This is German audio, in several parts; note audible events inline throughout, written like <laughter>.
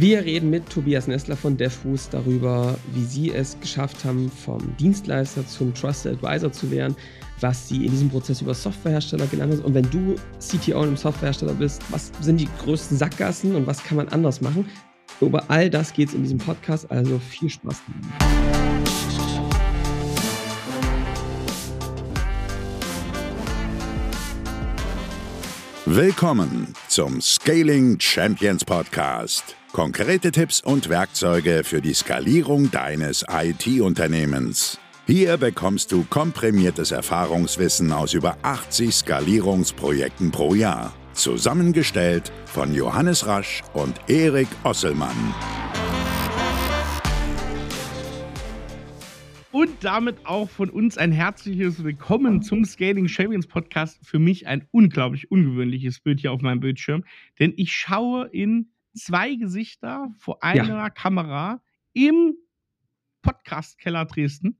Wir reden mit Tobias Nestler von DevBoost darüber, wie sie es geschafft haben, vom Dienstleister zum Trusted Advisor zu werden, was sie in diesem Prozess über Softwarehersteller gelernt haben. Und wenn du CTO in einem Softwarehersteller bist, was sind die größten Sackgassen und was kann man anders machen? Über all das geht es in diesem Podcast, also viel Spaß. Willkommen zum Scaling Champions Podcast. Konkrete Tipps und Werkzeuge für die Skalierung deines IT-Unternehmens. Hier bekommst du komprimiertes Erfahrungswissen aus über 80 Skalierungsprojekten pro Jahr. Zusammengestellt von Johannes Rasch und Erik Osselmann. Und damit auch von uns ein herzliches Willkommen zum Scaling Champions Podcast. Für mich ein unglaublich ungewöhnliches Bild hier auf meinem Bildschirm, denn ich schaue in zwei Gesichter vor einer ja. Kamera im Podcast-Keller Dresden.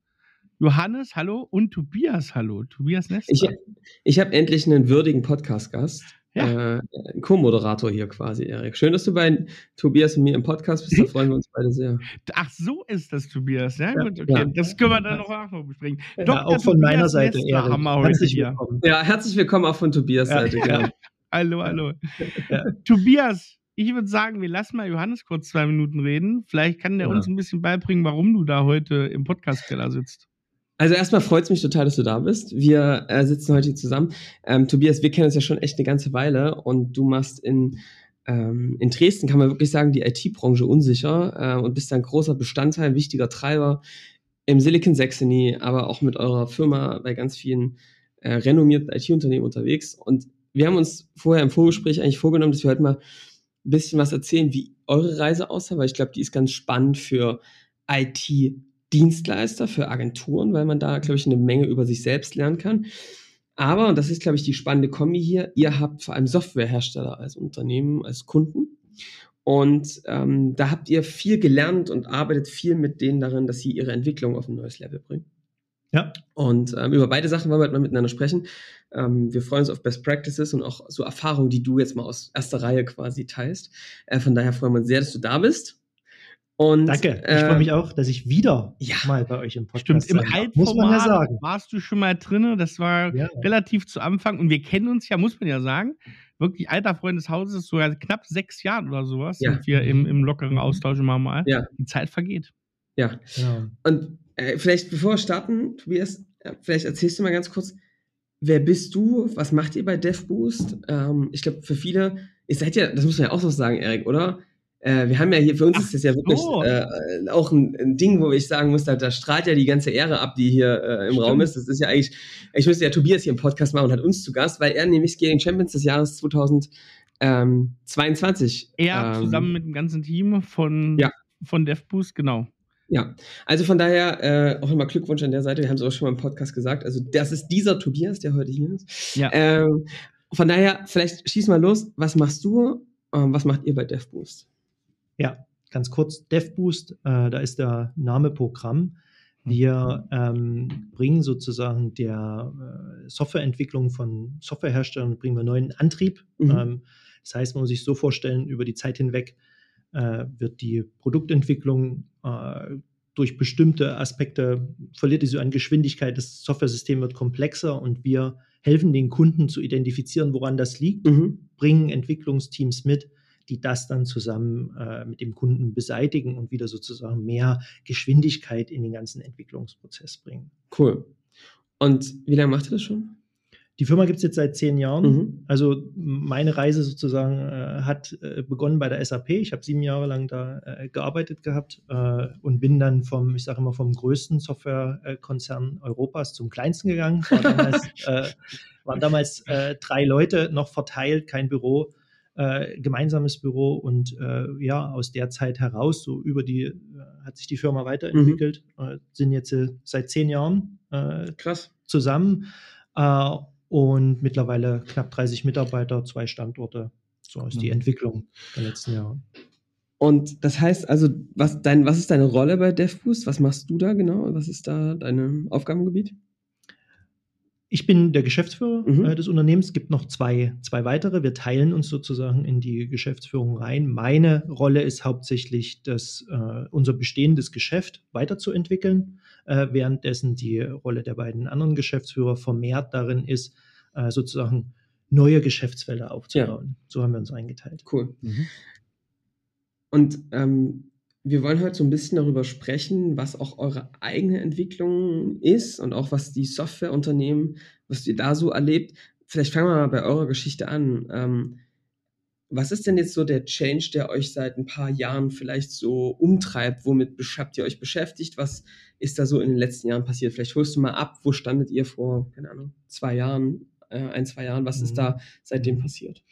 Johannes, hallo und Tobias, hallo. Tobias Nester. Ich, ich habe endlich einen würdigen Podcast-Gast. Ja. Äh, Co-Moderator hier quasi, Erik. Schön, dass du bei Tobias und mir im Podcast bist. Da <laughs> freuen wir uns beide sehr. Ach, so ist das, Tobias. Ja, gut, okay. Ja. Das können wir dann noch, noch besprechen. Ja, Dr. auch von Tobias meiner Seite, Erik. Haben wir heute herzlich hier. willkommen. Ja, herzlich willkommen auch von Tobias Seite. Ja. hallo, hallo. Tobias, ich würde sagen, wir lassen mal Johannes kurz zwei Minuten reden. Vielleicht kann der ja. uns ein bisschen beibringen, warum du da heute im Podcast-Keller sitzt. Also erstmal freut es mich total, dass du da bist. Wir äh, sitzen heute hier zusammen. Ähm, Tobias, wir kennen uns ja schon echt eine ganze Weile und du machst in, ähm, in Dresden, kann man wirklich sagen, die IT-Branche unsicher äh, und bist ein großer Bestandteil, wichtiger Treiber im Silicon Saxony, aber auch mit eurer Firma bei ganz vielen äh, renommierten IT-Unternehmen unterwegs. Und wir haben uns vorher im Vorgespräch eigentlich vorgenommen, dass wir heute mal ein bisschen was erzählen, wie eure Reise aussah, weil ich glaube, die ist ganz spannend für IT-Dienstleister, für Agenturen, weil man da, glaube ich, eine Menge über sich selbst lernen kann. Aber, und das ist, glaube ich, die spannende Kombi hier, ihr habt vor allem Softwarehersteller als Unternehmen, als Kunden. Und ähm, da habt ihr viel gelernt und arbeitet viel mit denen darin, dass sie ihre Entwicklung auf ein neues Level bringen. Ja. Und ähm, über beide Sachen wollen wir heute mal miteinander sprechen. Ähm, wir freuen uns auf Best Practices und auch so Erfahrungen, die du jetzt mal aus erster Reihe quasi teilst. Äh, von daher freuen wir uns sehr, dass du da bist. Und, Danke. Ich freue mich auch, dass ich wieder ja, mal bei euch im Podcast Stimmt, im Altformat muss man ja sagen. warst du schon mal drin. Das war ja. relativ zu Anfang. Und wir kennen uns ja, muss man ja sagen, wirklich alter Freund des Hauses, so knapp sechs Jahren oder sowas ja. sind wir im, im lockeren Austausch immer mal. Ja. Die Zeit vergeht. Ja. Genau. Und äh, vielleicht bevor wir starten, Tobias, äh, vielleicht erzählst du mal ganz kurz, wer bist du? Was macht ihr bei DevBoost? Ähm, ich glaube, für viele, ihr seid ja, das muss man ja auch so sagen, Erik, oder? Äh, wir haben ja hier, für uns Ach ist das ja wirklich so. äh, auch ein, ein, Ding, wo ich sagen muss, da, da, strahlt ja die ganze Ehre ab, die hier äh, im Stimmt. Raum ist. Das ist ja eigentlich, ich müsste ja Tobias hier im Podcast machen und hat uns zu Gast, weil er nämlich Scaling Champions des Jahres 2022. Er ähm, zusammen mit dem ganzen Team von, ja. von DevBoost, genau. Ja, also von daher äh, auch nochmal Glückwunsch an der Seite. Wir haben es auch schon mal im Podcast gesagt. Also das ist dieser Tobias, der heute hier ist. Ja. Ähm, von daher, vielleicht schieß mal los. Was machst du? Ähm, was macht ihr bei DevBoost? Ja, ganz kurz. DevBoost, äh, da ist der Name Programm. Wir ähm, bringen sozusagen der äh, Softwareentwicklung von Softwareherstellern bringen wir neuen Antrieb. Mhm. Ähm, das heißt, man muss sich so vorstellen, über die Zeit hinweg äh, wird die Produktentwicklung äh, durch bestimmte Aspekte verliert sie so an Geschwindigkeit, das Software-System wird komplexer und wir helfen den Kunden zu identifizieren, woran das liegt, mhm. bringen Entwicklungsteams mit, die das dann zusammen äh, mit dem Kunden beseitigen und wieder sozusagen mehr Geschwindigkeit in den ganzen Entwicklungsprozess bringen. Cool. Und wie lange macht ihr das schon? Die Firma gibt es jetzt seit zehn Jahren. Mhm. Also meine Reise sozusagen äh, hat äh, begonnen bei der SAP. Ich habe sieben Jahre lang da äh, gearbeitet gehabt äh, und bin dann vom, ich sage immer, vom größten Softwarekonzern Europas zum kleinsten gegangen. War damals, <laughs> äh, waren damals äh, drei Leute noch verteilt, kein Büro. gemeinsames Büro und ja, aus der Zeit heraus, so über die, hat sich die Firma weiterentwickelt, mhm. sind jetzt seit zehn Jahren Krass. zusammen und mittlerweile knapp 30 Mitarbeiter, zwei Standorte. So ist die Entwicklung der letzten Jahre. Und das heißt also, was, dein, was ist deine Rolle bei DevBoost? Was machst du da genau? Was ist da dein Aufgabengebiet? Ich bin der Geschäftsführer mhm. äh, des Unternehmens. Es gibt noch zwei, zwei weitere. Wir teilen uns sozusagen in die Geschäftsführung rein. Meine Rolle ist hauptsächlich, das, äh, unser bestehendes Geschäft weiterzuentwickeln, äh, währenddessen die Rolle der beiden anderen Geschäftsführer vermehrt darin ist, äh, sozusagen neue Geschäftsfelder aufzubauen. Ja. So haben wir uns eingeteilt. Cool. Mhm. Und ähm, wir wollen heute so ein bisschen darüber sprechen, was auch eure eigene Entwicklung ist und auch was die Softwareunternehmen, was ihr da so erlebt. Vielleicht fangen wir mal bei eurer Geschichte an. Ähm, was ist denn jetzt so der Change, der euch seit ein paar Jahren vielleicht so umtreibt? Womit habt ihr euch beschäftigt? Was ist da so in den letzten Jahren passiert? Vielleicht holst du mal ab, wo standet ihr vor, keine Ahnung, zwei Jahren, äh, ein, zwei Jahren? Was ist mhm. da seitdem passiert?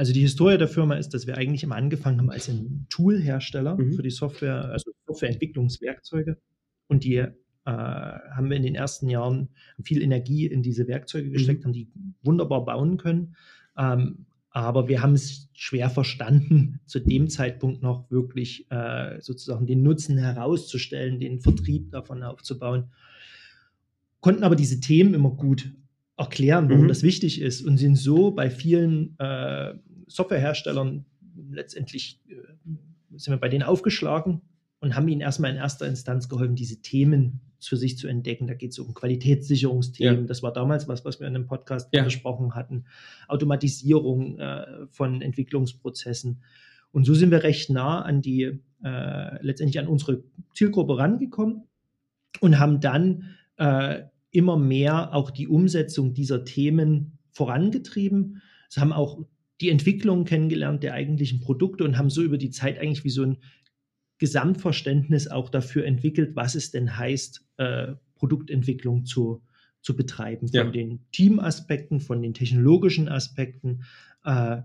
Also die Historie der Firma ist, dass wir eigentlich immer angefangen haben als ein Toolhersteller mhm. für die Software, also Softwareentwicklungswerkzeuge. Und die äh, haben wir in den ersten Jahren viel Energie in diese Werkzeuge mhm. gesteckt, mhm. haben die wunderbar bauen können. Ähm, aber wir haben es schwer verstanden, <laughs> zu dem Zeitpunkt noch wirklich äh, sozusagen den Nutzen herauszustellen, den Vertrieb davon aufzubauen. Konnten aber diese Themen immer gut erklären, warum mhm. das wichtig ist und sind so bei vielen äh, Softwareherstellern letztendlich äh, sind wir bei denen aufgeschlagen und haben ihnen erstmal in erster Instanz geholfen, diese Themen für sich zu entdecken. Da geht es um Qualitätssicherungsthemen. Ja. Das war damals was, was wir in dem Podcast ja. besprochen hatten. Automatisierung äh, von Entwicklungsprozessen. Und so sind wir recht nah an die, äh, letztendlich an unsere Zielgruppe rangekommen und haben dann äh, immer mehr auch die Umsetzung dieser Themen vorangetrieben. Es haben auch die Entwicklung kennengelernt der eigentlichen Produkte und haben so über die Zeit eigentlich wie so ein Gesamtverständnis auch dafür entwickelt, was es denn heißt, äh, Produktentwicklung zu, zu betreiben. Von ja. den Teamaspekten, von den technologischen Aspekten, äh,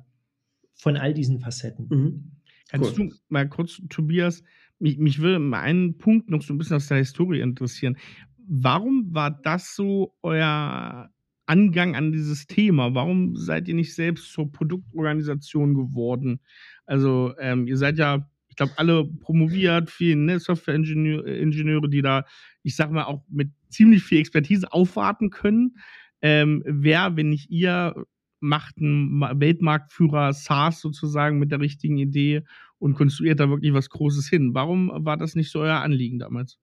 von all diesen Facetten. Mhm. Kannst cool. du mal kurz, Tobias, mich, mich würde mal einen Punkt noch so ein bisschen aus der Historie interessieren. Warum war das so euer Angang an dieses Thema? Warum seid ihr nicht selbst zur Produktorganisation geworden? Also, ähm, ihr seid ja, ich glaube, alle promoviert, viele ne, Software-Ingenieure, die da, ich sag mal, auch mit ziemlich viel Expertise aufwarten können. Ähm, wer, wenn nicht ihr, macht einen Weltmarktführer SaaS sozusagen mit der richtigen Idee und konstruiert da wirklich was Großes hin? Warum war das nicht so euer Anliegen damals?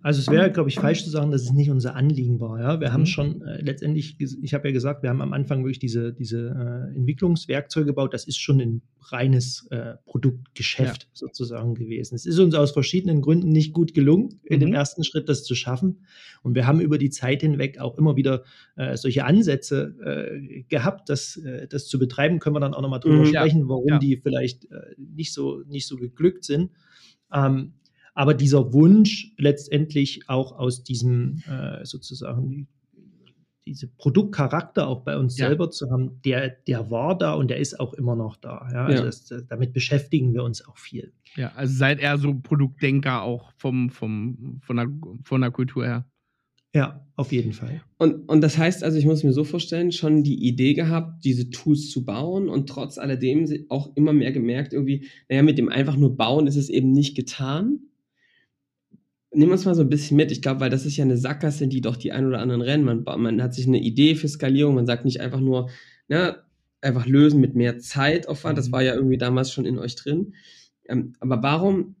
Also es wäre, glaube ich, falsch zu sagen, dass es nicht unser Anliegen war. Ja? Wir mhm. haben schon äh, letztendlich, ich habe ja gesagt, wir haben am Anfang wirklich diese, diese äh, Entwicklungswerkzeuge gebaut. Das ist schon ein reines äh, Produktgeschäft ja. sozusagen gewesen. Es ist uns aus verschiedenen Gründen nicht gut gelungen, in dem mhm. ersten Schritt das zu schaffen. Und wir haben über die Zeit hinweg auch immer wieder äh, solche Ansätze äh, gehabt, das, äh, das zu betreiben. Können wir dann auch nochmal drüber mhm, sprechen, warum ja. die vielleicht nicht, so, nicht so geglückt sind. Ähm, aber dieser Wunsch letztendlich auch aus diesem äh, sozusagen diese Produktcharakter auch bei uns ja. selber zu haben, der, der war da und der ist auch immer noch da. Ja? Also ja. das, damit beschäftigen wir uns auch viel. Ja, also seid er so Produktdenker auch vom, vom, von, der, von der Kultur her. Ja, auf jeden Fall. Und, und das heißt also, ich muss mir so vorstellen, schon die Idee gehabt, diese Tools zu bauen und trotz alledem auch immer mehr gemerkt, irgendwie, naja, mit dem einfach nur bauen ist es eben nicht getan, Nehmen wir uns mal so ein bisschen mit. Ich glaube, weil das ist ja eine Sackgasse, in die doch die ein oder anderen rennen. Man, man hat sich eine Idee für Skalierung. Man sagt nicht einfach nur, na, einfach lösen mit mehr Zeitaufwand. Das mhm. war ja irgendwie damals schon in euch drin. Ähm, aber warum,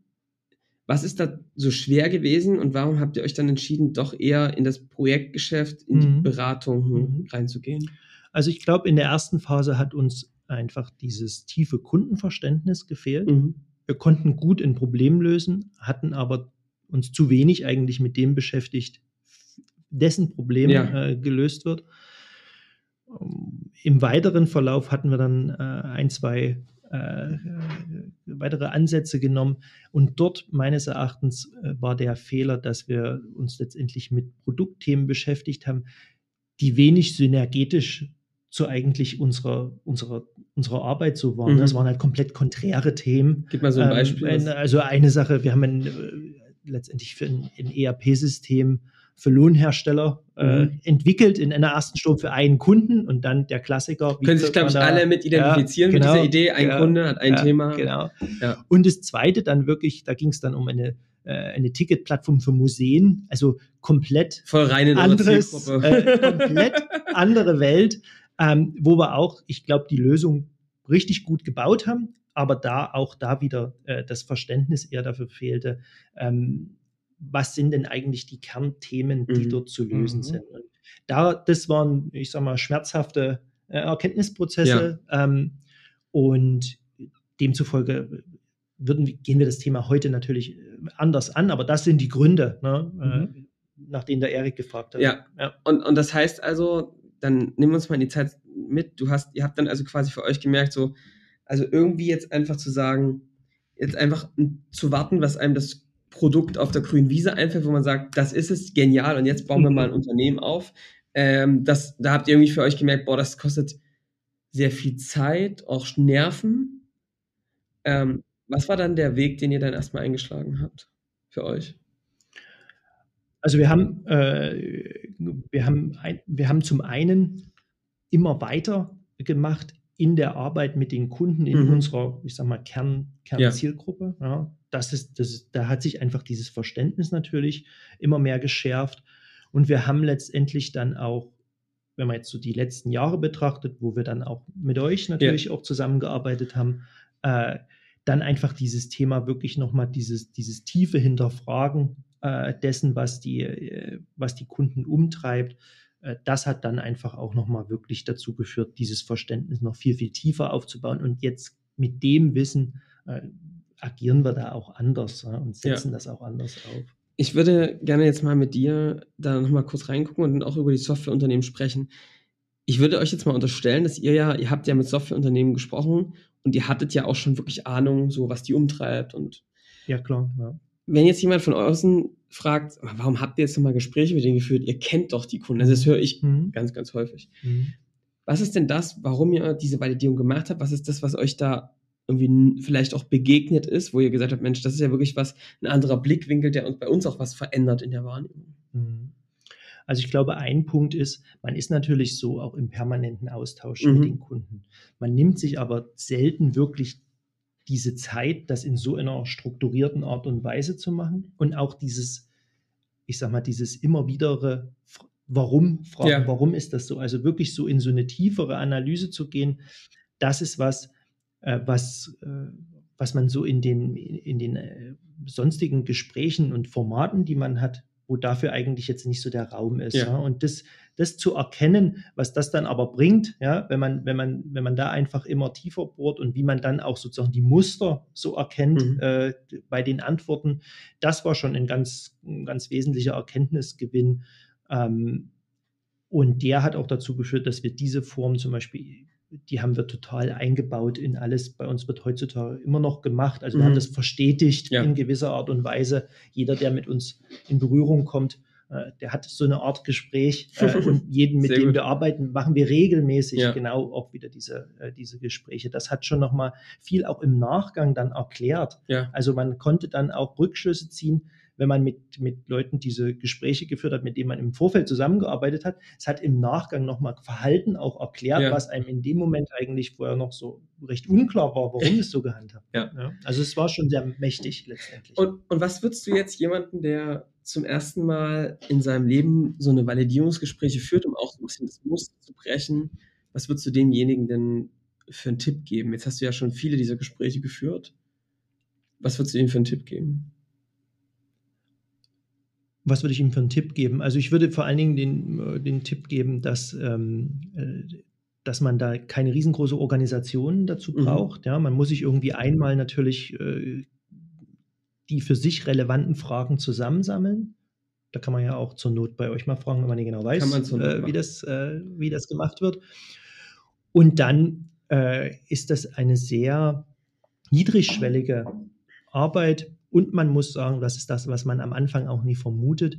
was ist da so schwer gewesen und warum habt ihr euch dann entschieden, doch eher in das Projektgeschäft, in mhm. die Beratung mhm. reinzugehen? Also ich glaube, in der ersten Phase hat uns einfach dieses tiefe Kundenverständnis gefehlt. Mhm. Wir konnten gut ein Problem lösen, hatten aber uns zu wenig eigentlich mit dem beschäftigt, dessen Problem ja. äh, gelöst wird. Im weiteren Verlauf hatten wir dann äh, ein, zwei äh, weitere Ansätze genommen und dort meines Erachtens äh, war der Fehler, dass wir uns letztendlich mit Produktthemen beschäftigt haben, die wenig synergetisch zu eigentlich unserer, unserer, unserer Arbeit so waren. Mhm. Das waren halt komplett konträre Themen. Gib mal so ein ähm, Beispiel. Ähm, also eine Sache, wir haben ein, letztendlich für ein, ein ERP-System für Lohnhersteller äh, mhm. entwickelt in einer ersten Stunde für einen Kunden und dann der Klassiker. Können sich, glaube ich, da, alle mit identifizieren ja, genau, mit dieser Idee. Ein ja, Kunde hat ein ja, Thema. Genau. Und das zweite dann wirklich, da ging es dann um eine äh, eine Ticketplattform für Museen, also komplett Voll rein in anderes, äh, komplett andere Welt, ähm, wo wir auch, ich glaube, die Lösung richtig gut gebaut haben, aber da auch da wieder äh, das Verständnis eher dafür fehlte, ähm, was sind denn eigentlich die Kernthemen, die mhm. dort zu lösen mhm. sind. Und da, das waren, ich sag mal, schmerzhafte äh, Erkenntnisprozesse ja. ähm, und demzufolge würden, gehen wir das Thema heute natürlich äh, anders an, aber das sind die Gründe, ne, äh, mhm. äh, nach denen der Erik gefragt hat. Ja, ja. Und, und das heißt also, dann nehmen wir uns mal in die Zeit mit. Du hast, ihr habt dann also quasi für euch gemerkt, so, also irgendwie jetzt einfach zu sagen, jetzt einfach zu warten, was einem das Produkt auf der grünen Wiese einfällt, wo man sagt, das ist es, genial, und jetzt bauen wir mal ein Unternehmen auf. Ähm, das, da habt ihr irgendwie für euch gemerkt, boah, das kostet sehr viel Zeit, auch Nerven. Ähm, was war dann der Weg, den ihr dann erstmal eingeschlagen habt für euch? Also wir haben, äh, wir haben, ein, wir haben zum einen immer weiter gemacht in der Arbeit mit den Kunden in mhm. unserer, ich sag mal, Kern, Kernzielgruppe. Ja. ja. das ist, das ist, da hat sich einfach dieses Verständnis natürlich immer mehr geschärft. Und wir haben letztendlich dann auch, wenn man jetzt so die letzten Jahre betrachtet, wo wir dann auch mit euch natürlich ja. auch zusammengearbeitet haben, äh, dann einfach dieses Thema wirklich nochmal dieses, dieses tiefe Hinterfragen äh, dessen, was die, äh, was die Kunden umtreibt, das hat dann einfach auch nochmal wirklich dazu geführt, dieses Verständnis noch viel, viel tiefer aufzubauen. Und jetzt mit dem Wissen äh, agieren wir da auch anders ja, und setzen ja. das auch anders auf. Ich würde gerne jetzt mal mit dir da nochmal kurz reingucken und auch über die Softwareunternehmen sprechen. Ich würde euch jetzt mal unterstellen, dass ihr ja, ihr habt ja mit Softwareunternehmen gesprochen und ihr hattet ja auch schon wirklich Ahnung, so was die umtreibt und. Ja, klar, ja. Wenn jetzt jemand von außen fragt, warum habt ihr jetzt nochmal Gespräche mit denen geführt? Ihr kennt doch die Kunden. Also das höre ich mhm. ganz, ganz häufig. Mhm. Was ist denn das, warum ihr diese Validierung gemacht habt? Was ist das, was euch da irgendwie vielleicht auch begegnet ist, wo ihr gesagt habt, Mensch, das ist ja wirklich was, ein anderer Blickwinkel, der uns bei uns auch was verändert in der Wahrnehmung? Mhm. Also ich glaube, ein Punkt ist, man ist natürlich so auch im permanenten Austausch mhm. mit den Kunden. Man nimmt sich aber selten wirklich diese Zeit, das in so einer strukturierten Art und Weise zu machen und auch dieses, ich sag mal, dieses immer wieder Warum fragen, ja. warum ist das so? Also wirklich so in so eine tiefere Analyse zu gehen, das ist was, äh, was, äh, was man so in den, in den äh, sonstigen Gesprächen und Formaten, die man hat, wo dafür eigentlich jetzt nicht so der Raum ist. Ja. ja. Und das, das zu erkennen, was das dann aber bringt, ja, wenn man, wenn man, wenn man da einfach immer tiefer bohrt und wie man dann auch sozusagen die Muster so erkennt mhm. äh, bei den Antworten, das war schon ein ganz, ein ganz wesentlicher Erkenntnisgewinn. Ähm, und der hat auch dazu geführt, dass wir diese Form zum Beispiel die haben wir total eingebaut in alles. Bei uns wird heutzutage immer noch gemacht. Also wir haben mhm. das verstetigt ja. in gewisser Art und Weise. Jeder, der mit uns in Berührung kommt, äh, der hat so eine Art Gespräch <laughs> äh, und jeden, mit Sehr dem gut. wir arbeiten, machen wir regelmäßig ja. genau auch wieder diese, äh, diese Gespräche. Das hat schon nochmal viel auch im Nachgang dann erklärt. Ja. Also man konnte dann auch Rückschlüsse ziehen, wenn man mit, mit Leuten diese Gespräche geführt hat, mit denen man im Vorfeld zusammengearbeitet hat. Es hat im Nachgang nochmal Verhalten auch erklärt, ja. was einem in dem Moment eigentlich vorher noch so recht unklar war, warum es so gehandhabt ja. ja. Also es war schon sehr mächtig letztendlich. Und, und was würdest du jetzt jemanden, der zum ersten Mal in seinem Leben so eine Validierungsgespräche führt, um auch so ein bisschen das Muster zu brechen, was würdest du demjenigen denn für einen Tipp geben? Jetzt hast du ja schon viele dieser Gespräche geführt. Was würdest du ihm für einen Tipp geben? Was würde ich ihm für einen Tipp geben? Also ich würde vor allen Dingen den, äh, den Tipp geben, dass, ähm, äh, dass man da keine riesengroße Organisation dazu mhm. braucht. Mhm. Ja, man muss sich irgendwie einmal natürlich äh, die für sich relevanten Fragen zusammensammeln. Da kann man ja auch zur Not bei euch mal fragen, wenn man nicht genau weiß, äh, wie, das, äh, wie das gemacht wird. Und dann äh, ist das eine sehr niedrigschwellige Arbeit, und man muss sagen, das ist das, was man am Anfang auch nie vermutet.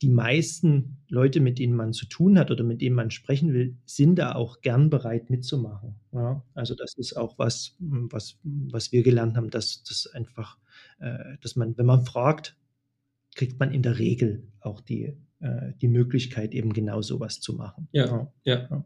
Die meisten Leute, mit denen man zu tun hat oder mit denen man sprechen will, sind da auch gern bereit mitzumachen. Ja, also das ist auch was, was, was wir gelernt haben, dass das einfach, äh, dass man, wenn man fragt, kriegt man in der Regel auch die, äh, die Möglichkeit, eben genau sowas zu machen. Ja, ja. ja.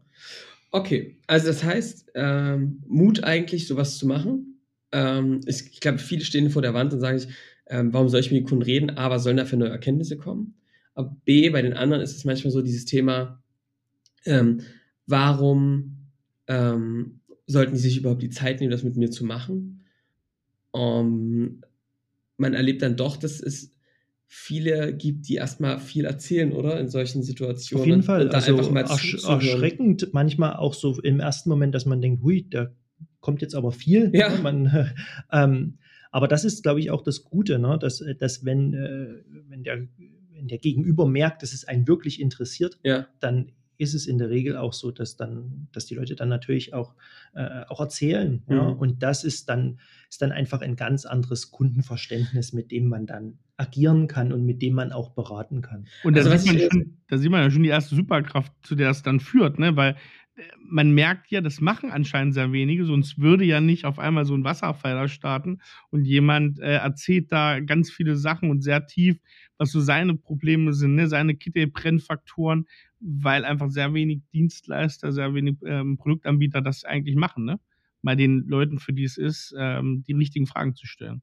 Okay, also das heißt, ähm, Mut eigentlich, sowas zu machen, ähm, ich, ich glaube, viele stehen vor der Wand und sagen sich, ähm, warum soll ich mit den Kunden reden? A, was sollen da für neue Erkenntnisse kommen? Aber B, bei den anderen ist es manchmal so dieses Thema, ähm, warum ähm, sollten die sich überhaupt die Zeit nehmen, das mit mir zu machen? Um, man erlebt dann doch, dass es viele gibt, die erstmal viel erzählen, oder? In solchen Situationen. Auf jeden Fall. also ersch erschreckend manchmal auch so im ersten Moment, dass man denkt, hui, da kommt jetzt aber viel. Ja. Ne? Man, <laughs> ähm, aber das ist, glaube ich, auch das Gute, ne? dass, dass wenn, äh, wenn, der, wenn der Gegenüber merkt, dass es einen wirklich interessiert, ja. dann ist es in der Regel auch so, dass dann, dass die Leute dann natürlich auch, äh, auch erzählen. Mhm. Ja? Und das ist dann, ist dann einfach ein ganz anderes Kundenverständnis, mit dem man dann agieren kann und mit dem man auch beraten kann. Und da, also, sieht, man schon, da sieht man ja schon die erste Superkraft, zu der es dann führt, ne? Weil äh, man merkt ja, das machen anscheinend sehr wenige, sonst würde ja nicht auf einmal so ein Wasserfall starten und jemand äh, erzählt da ganz viele Sachen und sehr tief, was so seine Probleme sind, ne? seine Kittel-Brennfaktoren, weil einfach sehr wenig Dienstleister, sehr wenig ähm, Produktanbieter das eigentlich machen, ne? Mal den Leuten, für die es ist, ähm, die richtigen Fragen zu stellen.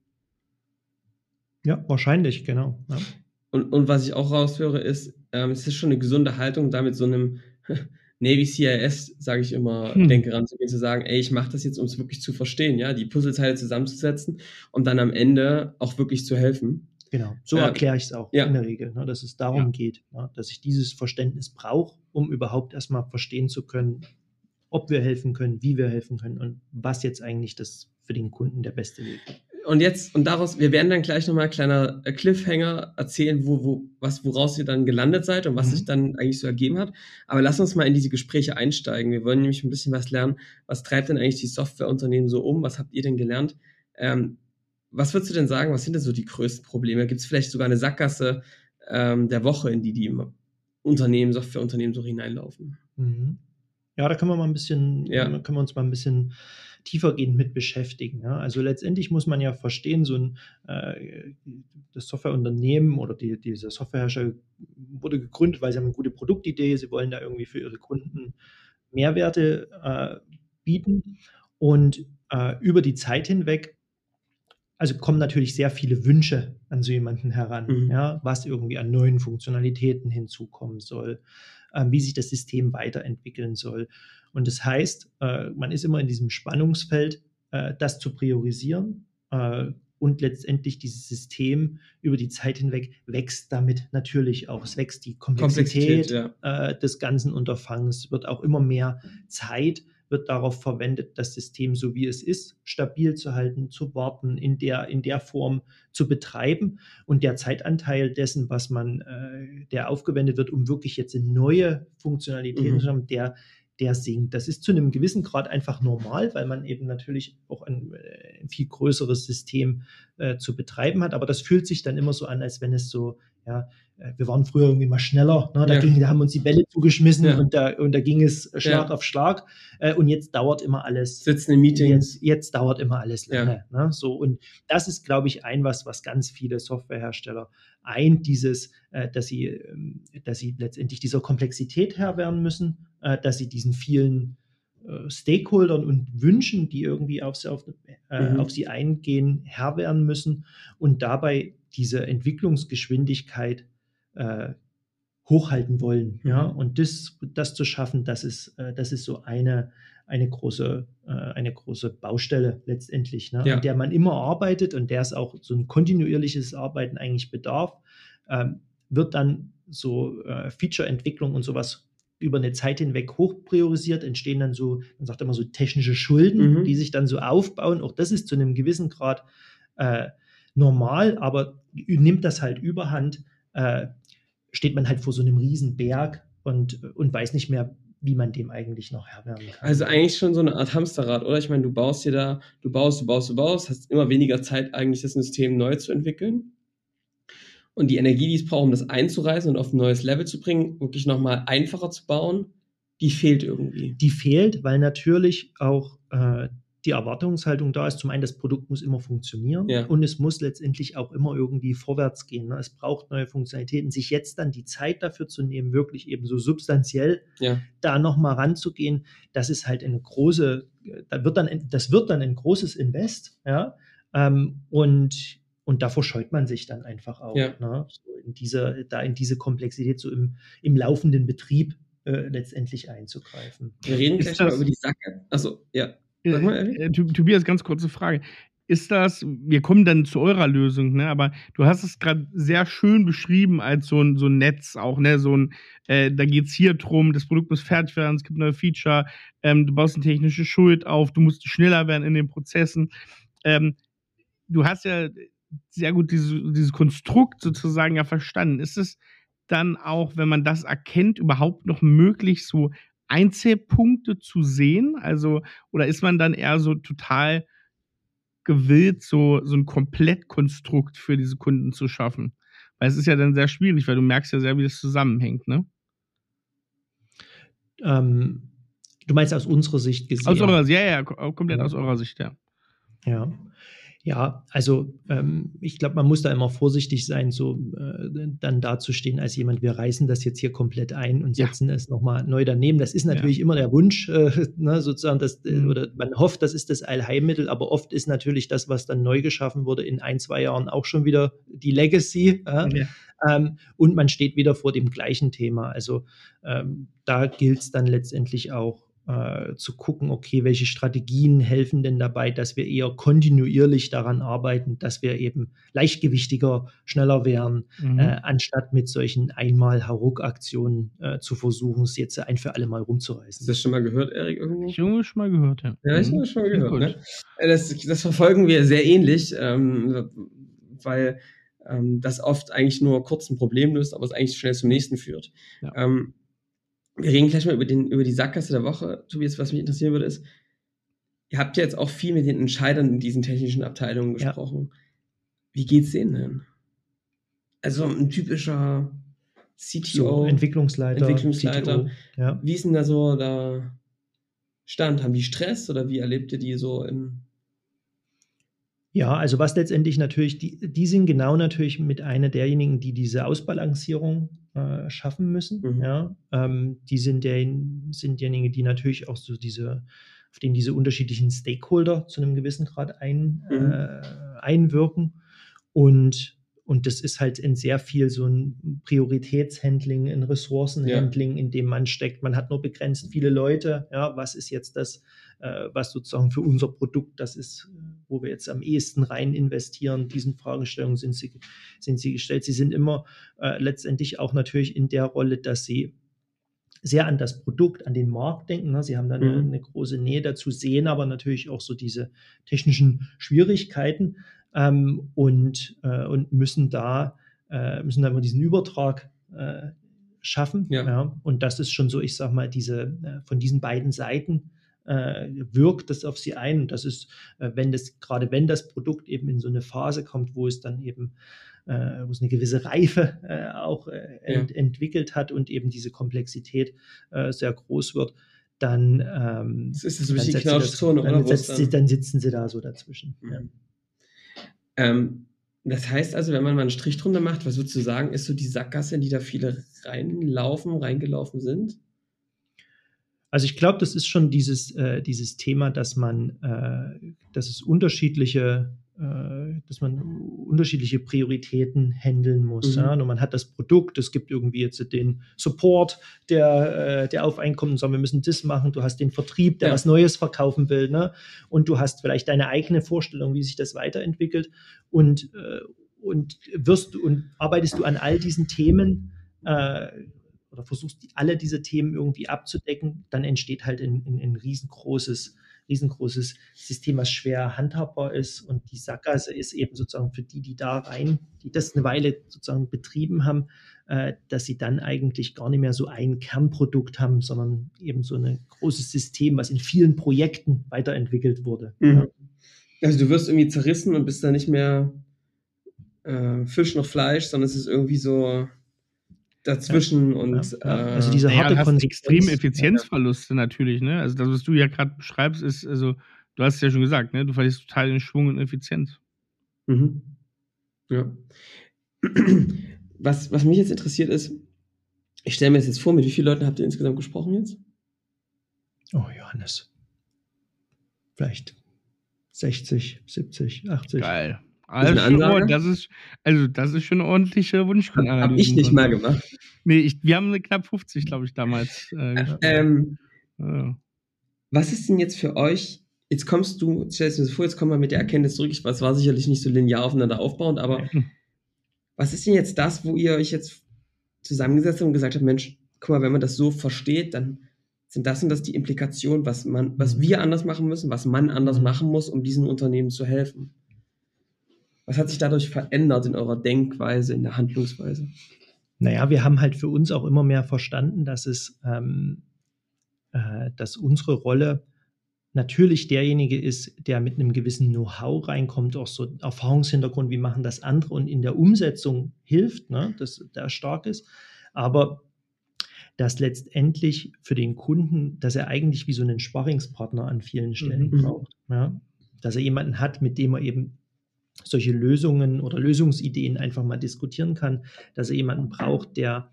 Ja, wahrscheinlich, genau. Ja. Und, und was ich auch raushöre, ist, ähm, es ist schon eine gesunde Haltung, da mit so einem Navy CIS, sage ich immer, hm. denke ranzugehen, zu sagen, ey, ich mache das jetzt, um es wirklich zu verstehen, ja, die Puzzleteile zusammenzusetzen und dann am Ende auch wirklich zu helfen. Genau, so äh, erkläre ich es auch ja. in der Regel, ne, dass es darum ja. geht, ne, dass ich dieses Verständnis brauche, um überhaupt erstmal verstehen zu können, ob wir helfen können, wie wir helfen können und was jetzt eigentlich das für den Kunden der beste Weg ist. Und jetzt, und daraus, wir werden dann gleich nochmal kleiner äh, Cliffhanger erzählen, wo, wo, was, woraus ihr dann gelandet seid und was mhm. sich dann eigentlich so ergeben hat. Aber lass uns mal in diese Gespräche einsteigen. Wir wollen nämlich ein bisschen was lernen. Was treibt denn eigentlich die Softwareunternehmen so um? Was habt ihr denn gelernt? Ähm, was würdest du denn sagen, was sind denn so die größten Probleme? Gibt es vielleicht sogar eine Sackgasse ähm, der Woche, in die die Unternehmen, Softwareunternehmen so hineinlaufen? Mhm. Ja, da können wir mal ein bisschen, ja. können wir uns mal ein bisschen tiefergehend mit beschäftigen. Ja? Also letztendlich muss man ja verstehen, so ein äh, das Softwareunternehmen oder die, dieser Softwarehersteller wurde gegründet, weil sie haben eine gute Produktidee, sie wollen da irgendwie für ihre Kunden Mehrwerte äh, bieten und äh, über die Zeit hinweg also kommen natürlich sehr viele Wünsche an so jemanden heran, mhm. ja, was irgendwie an neuen Funktionalitäten hinzukommen soll, äh, wie sich das System weiterentwickeln soll. Und das heißt, äh, man ist immer in diesem Spannungsfeld, äh, das zu priorisieren. Äh, und letztendlich dieses System über die Zeit hinweg wächst damit natürlich auch. Es wächst die Komplexität, Komplexität ja. des ganzen Unterfangs, wird auch immer mehr Zeit wird darauf verwendet, das System so wie es ist, stabil zu halten, zu warten, in der, in der Form zu betreiben. Und der Zeitanteil dessen, was man, äh, der aufgewendet wird, um wirklich jetzt neue Funktionalitäten mhm. zu haben, der, der sinkt. Das ist zu einem gewissen Grad einfach normal, weil man eben natürlich auch ein, äh, ein viel größeres System äh, zu betreiben hat. Aber das fühlt sich dann immer so an, als wenn es so, ja, äh, wir waren früher irgendwie mal schneller. Ne? Da, ja. ging, da haben uns die Bälle zugeschmissen ja. und, da, und da ging es Schlag ja. auf Schlag. Äh, und jetzt dauert immer alles. Sitzen in Meetings. Jetzt, jetzt dauert immer alles lange. Ne? So, und das ist, glaube ich, ein was, was ganz viele Softwarehersteller eint, dieses, äh, dass, sie, ähm, dass sie letztendlich dieser Komplexität Herr werden müssen, äh, dass sie diesen vielen äh, Stakeholdern und Wünschen, die irgendwie auf sie, auf, äh, mhm. auf sie eingehen, Herr werden müssen und dabei diese Entwicklungsgeschwindigkeit äh, hochhalten wollen. Mhm. Ja? Und das, das zu schaffen, das ist, äh, das ist so eine, eine, große, äh, eine große Baustelle letztendlich, ne? ja. an der man immer arbeitet und der es auch so ein kontinuierliches Arbeiten eigentlich bedarf, ähm, wird dann so äh, Feature-Entwicklung und sowas über eine Zeit hinweg hoch priorisiert, entstehen dann so, man sagt immer so technische Schulden, mhm. die sich dann so aufbauen. Auch das ist zu einem gewissen Grad äh, normal, aber nimmt das halt überhand, äh, steht man halt vor so einem riesen Berg und, und weiß nicht mehr, wie man dem eigentlich noch Herr werden kann. Also eigentlich schon so eine Art Hamsterrad, oder? Ich meine, du baust dir da, du baust, du baust, du baust, hast immer weniger Zeit, eigentlich das System neu zu entwickeln. Und die Energie, die es braucht, um das einzureißen und auf ein neues Level zu bringen, wirklich nochmal einfacher zu bauen, die fehlt irgendwie. Die fehlt, weil natürlich auch äh, die Erwartungshaltung da ist, zum einen, das Produkt muss immer funktionieren ja. und es muss letztendlich auch immer irgendwie vorwärts gehen. Ne? Es braucht neue Funktionalitäten. Sich jetzt dann die Zeit dafür zu nehmen, wirklich eben so substanziell ja. da nochmal ranzugehen, das ist halt eine große, da wird dann, das wird dann ein großes Invest, ja. Ähm, und und davor scheut man sich dann einfach auch, Ja. ne? so in dieser, da in diese Komplexität so im, im laufenden Betrieb äh, letztendlich einzugreifen. Wir reden gleich mal über die Sacke. Also ja. Sag mal. Äh, äh, Tob- Tobias, ganz kurze Frage. Ist das, wir kommen dann zu eurer Lösung, ne? aber du hast es gerade sehr schön beschrieben als so ein, so ein Netz auch, ne? So ein, äh, da geht es hier drum, das Produkt muss fertig werden, es gibt neue Feature, ähm, du baust eine technische Schuld auf, du musst schneller werden in den Prozessen. Ähm, du hast ja sehr gut diese, dieses Konstrukt sozusagen ja verstanden. Ist es dann auch, wenn man das erkennt, überhaupt noch möglich, so Einzelpunkte zu sehen? Also, oder ist man dann eher so total gewillt, so, so ein Komplettkonstrukt für diese Kunden zu schaffen? Weil es ist ja dann sehr schwierig, weil du merkst ja sehr, wie das zusammenhängt, ne? Ähm, du meinst aus unserer Sicht gesehen? Aus eurer Sicht, ja, ja, ko- komplett Ja. aus eurer Sicht, ja. Ja. Ja, also ähm, ich glaube, man muss da immer vorsichtig sein, so äh, dann dazustehen als jemand, wir reißen das jetzt hier komplett ein und Ja. setzen es nochmal neu daneben. Das ist natürlich immer der Wunsch, äh, <laughs> ne, sozusagen, dass, äh, Mhm. oder man hofft, das ist das Allheilmittel, aber oft ist natürlich das, was dann neu geschaffen wurde, in ein, zwei Jahren auch schon wieder die Legacy. Ja? ja. Ähm, und man steht wieder vor dem gleichen Thema. Also ähm, da gilt es dann letztendlich auch äh, zu gucken, okay, welche Strategien helfen denn dabei, dass wir eher kontinuierlich daran arbeiten, dass wir eben leichtgewichtiger, schneller werden, Mhm. äh, anstatt mit solchen Einmal-Hauruck-Aktionen äh, zu versuchen, es jetzt ein für alle Mal Hast rumzureißen. du das schon mal gehört, Erik, irgendwo? Ich habe schon mal gehört, ja. Ja, ich habe Mhm. das schon mal gehört. Ne? Äh, Das, das verfolgen wir sehr ähnlich, ähm, weil ähm, das oft eigentlich nur kurz ein Problem löst, aber es eigentlich schnell zum nächsten führt. Ja. Ähm, wir reden gleich mal über, den, über die Sackgasse der Woche. Tobias, was mich interessieren würde, ist, ihr habt ja jetzt auch viel mit den Entscheidern in diesen technischen Abteilungen Ja. gesprochen. Wie geht's denen denn? Also ein typischer So, CTO. Entwicklungsleiter, Entwicklungsleiter. CTO, ja. Wie ist denn da so der Stand? Haben die Stress oder wie erlebt ihr die so in. Ja, also was letztendlich natürlich, die, die sind genau natürlich mit einer derjenigen, die diese Ausbalancierung äh, schaffen müssen. Mhm. Ja, ähm, die sind, der, sind diejenigen, die natürlich auch so diese, auf denen diese unterschiedlichen Stakeholder zu einem gewissen Grad ein, Mhm. äh, einwirken. Und, und das ist halt in sehr viel so ein Prioritätshandling, ein Ressourcenhandling, in dem man steckt. Man hat nur begrenzt viele Leute. Ja, was ist jetzt das, äh, was sozusagen für unser Produkt das ist, äh, wo wir jetzt am ehesten rein investieren. Diesen Fragestellungen sind sie, sind sie gestellt. Sie sind immer äh, letztendlich auch natürlich in der Rolle, dass sie sehr an das Produkt, an den Markt denken. Ne? Sie haben da eine, Mhm. eine große Nähe dazu, sehen aber natürlich auch so diese technischen Schwierigkeiten ähm, und, äh, und müssen da äh, müssen da immer diesen Übertrag äh, schaffen. Ja. Und das ist schon so, ich sag mal, diese äh, von diesen beiden Seiten äh, wirkt das auf sie ein. Und das ist, äh, wenn das, gerade wenn das Produkt eben in so eine Phase kommt, wo es dann eben, äh, wo es eine gewisse Reife äh, auch äh, ent, entwickelt hat und eben diese Komplexität äh, sehr groß wird, dann, ähm, Das ist so dann setzt das- Knautschzone, dann, setzt sie, dann sitzen sie da so dazwischen. Mhm. Ja. Ähm, das heißt also, wenn man mal einen Strich drunter macht, was würdest du sagen, ist so die Sackgasse, in die da viele reinlaufen, reingelaufen sind? Also ich glaube, das ist schon dieses, äh, dieses Thema, dass man, äh, dass es unterschiedliche, äh, dass man unterschiedliche Prioritäten handeln muss. Mhm. Ja? Und man hat das Produkt, es gibt irgendwie jetzt den Support, der, äh, der auf Einkommen sagt, wir müssen das machen. Du hast den Vertrieb, der Ja. was Neues verkaufen will, ne? Und du hast vielleicht deine eigene Vorstellung, wie sich das weiterentwickelt. Und, äh, und wirst du und arbeitest du an all diesen Themen äh, oder versuchst die, alle diese Themen irgendwie abzudecken, dann entsteht halt ein, ein, ein riesengroßes, riesengroßes System, was schwer handhabbar ist. Und die Sackgasse ist eben sozusagen für die, die da rein, die das eine Weile sozusagen betrieben haben, äh, dass sie dann eigentlich gar nicht mehr so ein Kernprodukt haben, sondern eben so ein großes System, was in vielen Projekten weiterentwickelt wurde. Mhm. Also du wirst irgendwie zerrissen und bist da nicht mehr äh, Fisch noch Fleisch, sondern es ist irgendwie so dazwischen und Ja, ja. Äh, Also diese Naja, harte hast Konsequenz. extreme Effizienzverluste natürlich, ne? Also das, was du ja gerade beschreibst, ist, also, du hast es ja schon gesagt, ne? Du verlierst total den Schwung und Effizienz. Mhm. Ja. <clears throat> Was, was mich jetzt interessiert ist, ich stelle mir das jetzt vor, mit wie vielen Leuten habt ihr insgesamt gesprochen jetzt? Oh, Johannes. Vielleicht 60, 70, 80. Geil. Also, das ist, also das ist schon eine ordentliche Wunschanalyse. Habe ich nicht mal gemacht. Nee, ich, wir haben eine knapp 50, glaube ich, damals. Äh, ähm, ja. Was ist denn jetzt für euch, jetzt kommst du, stellst du dir vor, jetzt kommen wir mit der Erkenntnis zurück, ich, es war sicherlich nicht so linear aufeinander aufbauend, aber hm. was ist denn jetzt das, wo ihr euch jetzt zusammengesetzt habt und gesagt habt, Mensch, guck mal, wenn man das so versteht, dann sind das und das die Implikationen, was man, was mhm. wir anders machen müssen, was man anders mhm. machen muss, um diesen Unternehmen zu helfen. Was hat sich dadurch verändert in eurer Denkweise, in der Handlungsweise? Naja, wir haben halt für uns auch immer mehr verstanden, dass es, ähm, äh, dass unsere Rolle natürlich derjenige ist, der mit einem gewissen Know-how reinkommt, auch so Erfahrungshintergrund, wie machen das andere und in der Umsetzung hilft, ne, dass der stark ist. Aber dass letztendlich für den Kunden, dass er eigentlich wie so einen Sparringspartner an vielen Stellen mhm. braucht. Ja? Dass er jemanden hat, mit dem er eben solche Lösungen oder Lösungsideen einfach mal diskutieren kann, dass er jemanden braucht, der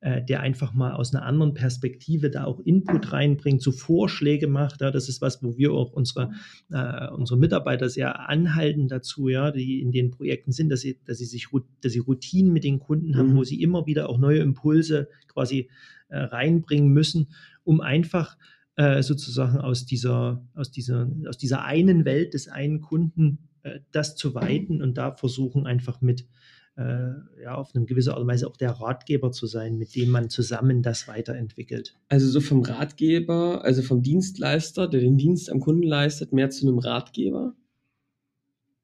äh, der einfach mal aus einer anderen Perspektive da auch Input reinbringt, so Vorschläge macht. Ja, das ist was, wo wir auch unsere, äh, unsere Mitarbeiter sehr anhalten dazu, ja, die in den Projekten sind, dass sie, dass sie sich, dass sie Routinen mit den Kunden haben, mhm. wo sie immer wieder auch neue Impulse quasi äh, reinbringen müssen, um einfach äh, sozusagen aus dieser, aus dieser, aus dieser einen Welt des einen Kunden das zu weiten und da versuchen einfach mit äh, ja, auf eine gewisse Art und Weise auch der Ratgeber zu sein, mit dem man zusammen das weiterentwickelt. Also so vom Ratgeber, also vom Dienstleister, der den Dienst am Kunden leistet, mehr zu einem Ratgeber?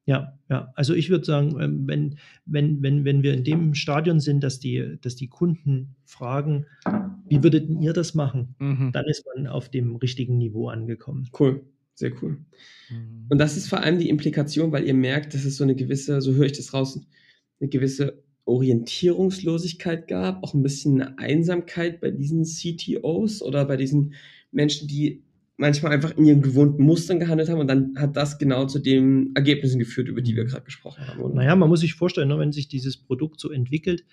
Ja, ja. Also ich würde sagen, ähm, wenn, wenn, wenn, wenn wir in dem Stadion sind, dass die, dass die Kunden fragen, wie würdet ihr das machen, mhm. dann ist man auf dem richtigen Niveau angekommen. Cool. Sehr cool. Mhm. Und das ist vor allem die Implikation, weil ihr merkt, dass es so eine gewisse, so höre ich das raus, eine gewisse Orientierungslosigkeit gab, auch ein bisschen eine Einsamkeit bei diesen CTOs oder bei diesen Menschen, die manchmal einfach in ihren gewohnten Mustern gehandelt haben und dann hat das genau zu den Ergebnissen geführt, über die wir gerade gesprochen haben. Oder? Naja, man muss sich vorstellen, ne, wenn sich dieses Produkt so entwickelt,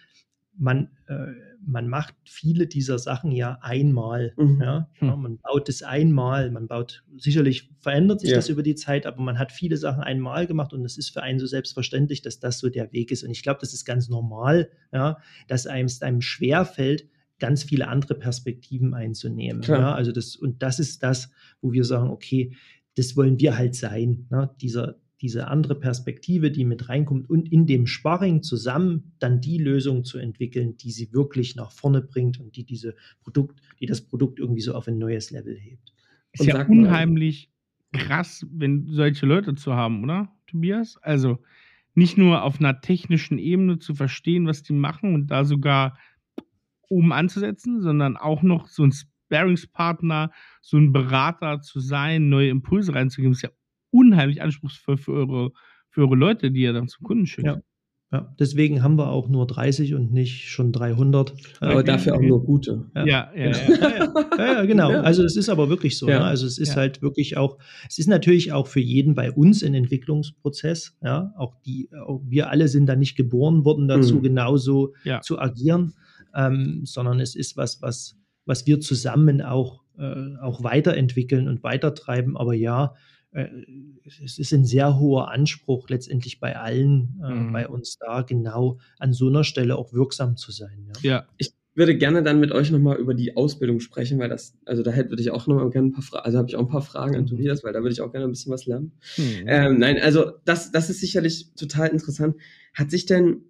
man, äh, man macht viele dieser Sachen ja einmal. Mhm. Ja? ja? Hm. man baut es einmal, man baut, sicherlich verändert sich ja. das über die Zeit, aber man hat viele Sachen einmal gemacht und es ist für einen so selbstverständlich, dass das so der Weg ist. Und ich glaube, das ist ganz normal, ja, dass einem es einem schwerfällt, ganz viele andere Perspektiven einzunehmen. Ja? Also das, und das ist das, wo wir sagen, okay, das wollen wir halt sein, ne? dieser, diese andere Perspektive, die mit reinkommt und in dem Sparring zusammen dann die Lösung zu entwickeln, die sie wirklich nach vorne bringt und die diese Produkt, die das Produkt irgendwie so auf ein neues Level hebt. Ist ja unheimlich krass, wenn solche Leute zu haben, oder, Tobias? Also nicht nur auf einer technischen Ebene zu verstehen, was die machen und da sogar oben anzusetzen, sondern auch noch so ein Sparingspartner, so ein Berater zu sein, neue Impulse reinzugeben, ist ja unheimlich anspruchsvoll für eure, für eure Leute, die ihr dann zum Kunden schickt. Ja. Ja, deswegen haben wir auch nur 30 und nicht schon 300. Aber okay. dafür auch nur gute. Ja, ja, ja. ja, ja genau. Also es ist aber wirklich so. Ne? Also es ist halt wirklich auch, es ist natürlich auch für jeden bei uns ein Entwicklungsprozess. Ja, auch die, auch wir alle sind da nicht geboren worden dazu, mhm. genauso zu agieren, ähm, sondern es ist was, was, was wir zusammen auch, äh, auch weiterentwickeln und weitertreiben. Aber ja, es ist ein sehr hoher Anspruch letztendlich bei allen, äh, mhm. bei uns da genau an so einer Stelle auch wirksam zu sein. Ja, ja ich würde gerne dann mit euch nochmal über die Ausbildung sprechen, weil das, also da hätte ich auch nochmal gerne ein paar Fragen, also habe ich auch ein paar Fragen an mhm. Tobias, weil da würde ich auch gerne ein bisschen was lernen. Mhm. Ähm, nein, also das, das ist sicherlich total interessant. Hat sich denn,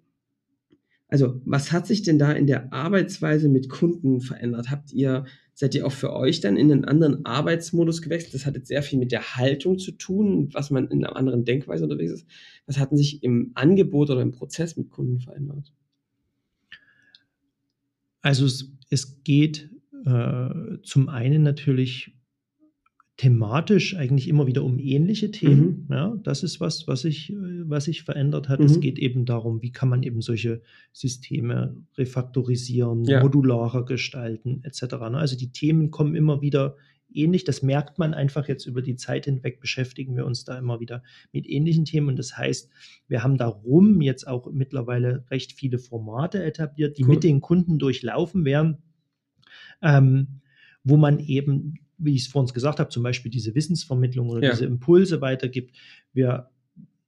also was hat sich denn da in der Arbeitsweise mit Kunden verändert? Habt ihr seid ihr auch für euch dann in einen anderen Arbeitsmodus gewechselt? Das hat jetzt sehr viel mit der Haltung zu tun, was man in einer anderen Denkweise unterwegs ist. Was hatten sich im Angebot oder im Prozess mit Kunden verändert? Also es, es geht äh, zum einen natürlich thematisch eigentlich immer wieder um ähnliche Themen. Mhm. Ja, das ist was, was sich, was sich verändert hat. Mhm. Es geht eben darum, wie kann man eben solche Systeme refaktorisieren, ja. modularer gestalten, etc. Ne? Also die Themen kommen immer wieder ähnlich. Das merkt man einfach jetzt über die Zeit hinweg, beschäftigen wir uns da immer wieder mit ähnlichen Themen. Und das heißt, wir haben darum jetzt auch mittlerweile recht viele Formate etabliert, die cool. mit den Kunden durchlaufen werden, ähm, wo man eben wie ich es vorhin gesagt habe, zum Beispiel diese Wissensvermittlung oder ja. diese Impulse weitergibt. Wir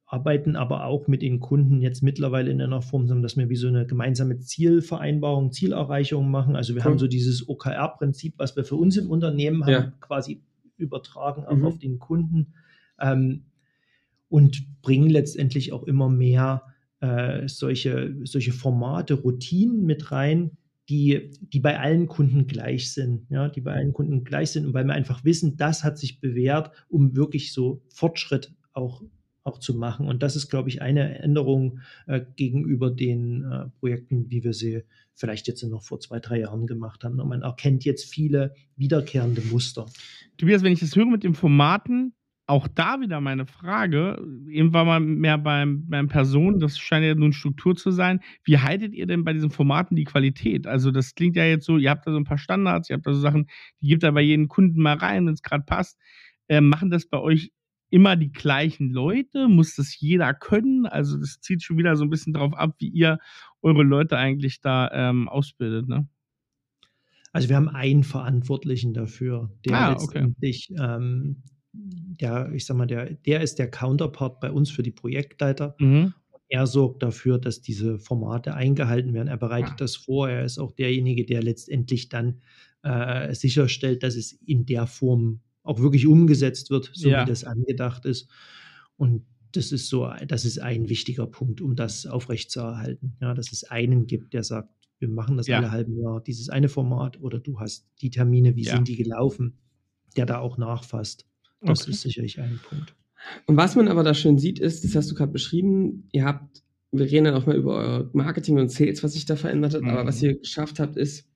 arbeiten aber auch mit den Kunden jetzt mittlerweile in einer Form, dass wir wie so eine gemeinsame Zielvereinbarung, Zielerreichung machen. Also wir cool. haben so dieses OKR-Prinzip, was wir für uns im Unternehmen ja. haben, quasi übertragen auch mhm. auf den Kunden ähm, und bringen letztendlich auch immer mehr äh, solche, solche Formate, Routinen mit rein, die, die bei allen Kunden gleich sind, ja, die bei allen Kunden gleich sind und weil wir einfach wissen, das hat sich bewährt, um wirklich so Fortschritt auch auch zu machen. Und das ist, glaube ich, eine Änderung äh, gegenüber den äh, Projekten, wie wir sie vielleicht jetzt noch vor zwei, drei Jahren gemacht haben. Und man erkennt jetzt viele wiederkehrende Muster. Tobias, wenn ich das höre mit den Formaten, auch da wieder meine Frage, eben war mal mehr beim, beim Personen, das scheint ja nun Struktur zu sein. Wie haltet ihr denn bei diesen Formaten die Qualität? Also, das klingt ja jetzt so, ihr habt da so ein paar Standards, ihr habt da so Sachen, die gibt da bei jedem Kunden mal rein, wenn es gerade passt. Äh, machen das bei euch immer die gleichen Leute? Muss das jeder können? Also das zieht schon wieder so ein bisschen darauf ab, wie ihr eure Leute eigentlich da ähm, ausbildet, ne? Also wir haben einen Verantwortlichen dafür, der ah, letztendlich, okay. ähm, der, ich sag mal, der, der ist der Counterpart bei uns für die Projektleiter. Mhm. Er sorgt dafür, dass diese Formate eingehalten werden. Er bereitet das vor. Er ist auch derjenige, der letztendlich dann äh, sicherstellt, dass es in der Form auch wirklich umgesetzt wird, so ja. wie das angedacht ist. Und das ist so, das ist ein wichtiger Punkt, um das aufrechtzuerhalten. Ja, dass es einen gibt, der sagt, wir machen das ja. alle halben Jahr, dieses eine Format oder du hast die Termine, wie ja. sind die gelaufen, der da auch nachfasst. Das okay. ist sicherlich ein Punkt. Und was man aber da schön sieht, ist, das hast du gerade beschrieben, ihr habt, wir reden dann auch mal über euer Marketing und Sales, was sich da verändert hat, mhm. aber was mhm. ihr geschafft habt, ist,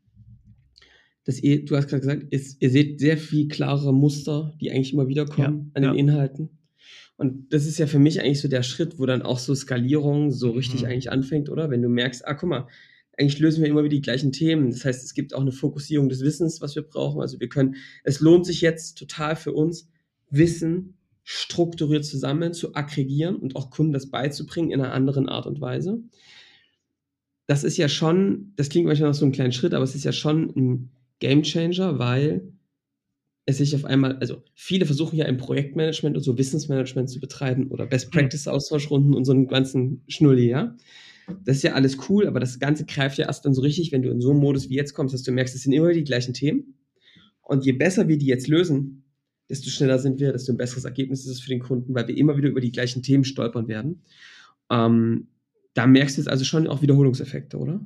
dass ihr, du hast gerade gesagt, ist, ihr seht sehr viel klarere Muster, die eigentlich immer wieder kommen ja, an den ja. Inhalten. Und das ist ja für mich eigentlich so der Schritt, wo dann auch so Skalierung so richtig mhm. eigentlich anfängt, oder? Wenn du merkst, ah, guck mal, eigentlich lösen wir immer wieder die gleichen Themen. Das heißt, es gibt auch eine Fokussierung des Wissens, was wir brauchen. Also wir können, es lohnt sich jetzt total für uns, Wissen strukturiert zusammen zu aggregieren und auch Kunden das beizubringen in einer anderen Art und Weise. Das ist ja schon, das klingt manchmal noch so ein kleinen Schritt, aber es ist ja schon ein Game Changer, weil es sich auf einmal, also viele versuchen ja im Projektmanagement und so Wissensmanagement zu betreiben oder Best mhm. Practice Austauschrunden und so einen ganzen Schnulli, ja. Das ist ja alles cool, aber das Ganze greift ja erst dann so richtig, wenn du in so einem Modus wie jetzt kommst, dass du merkst, es sind immer die gleichen Themen. Und je besser wir die jetzt lösen, desto schneller sind wir, desto ein besseres Ergebnis ist es für den Kunden, weil wir immer wieder über die gleichen Themen stolpern werden. Ähm, da merkst du jetzt also schon auch Wiederholungseffekte, oder?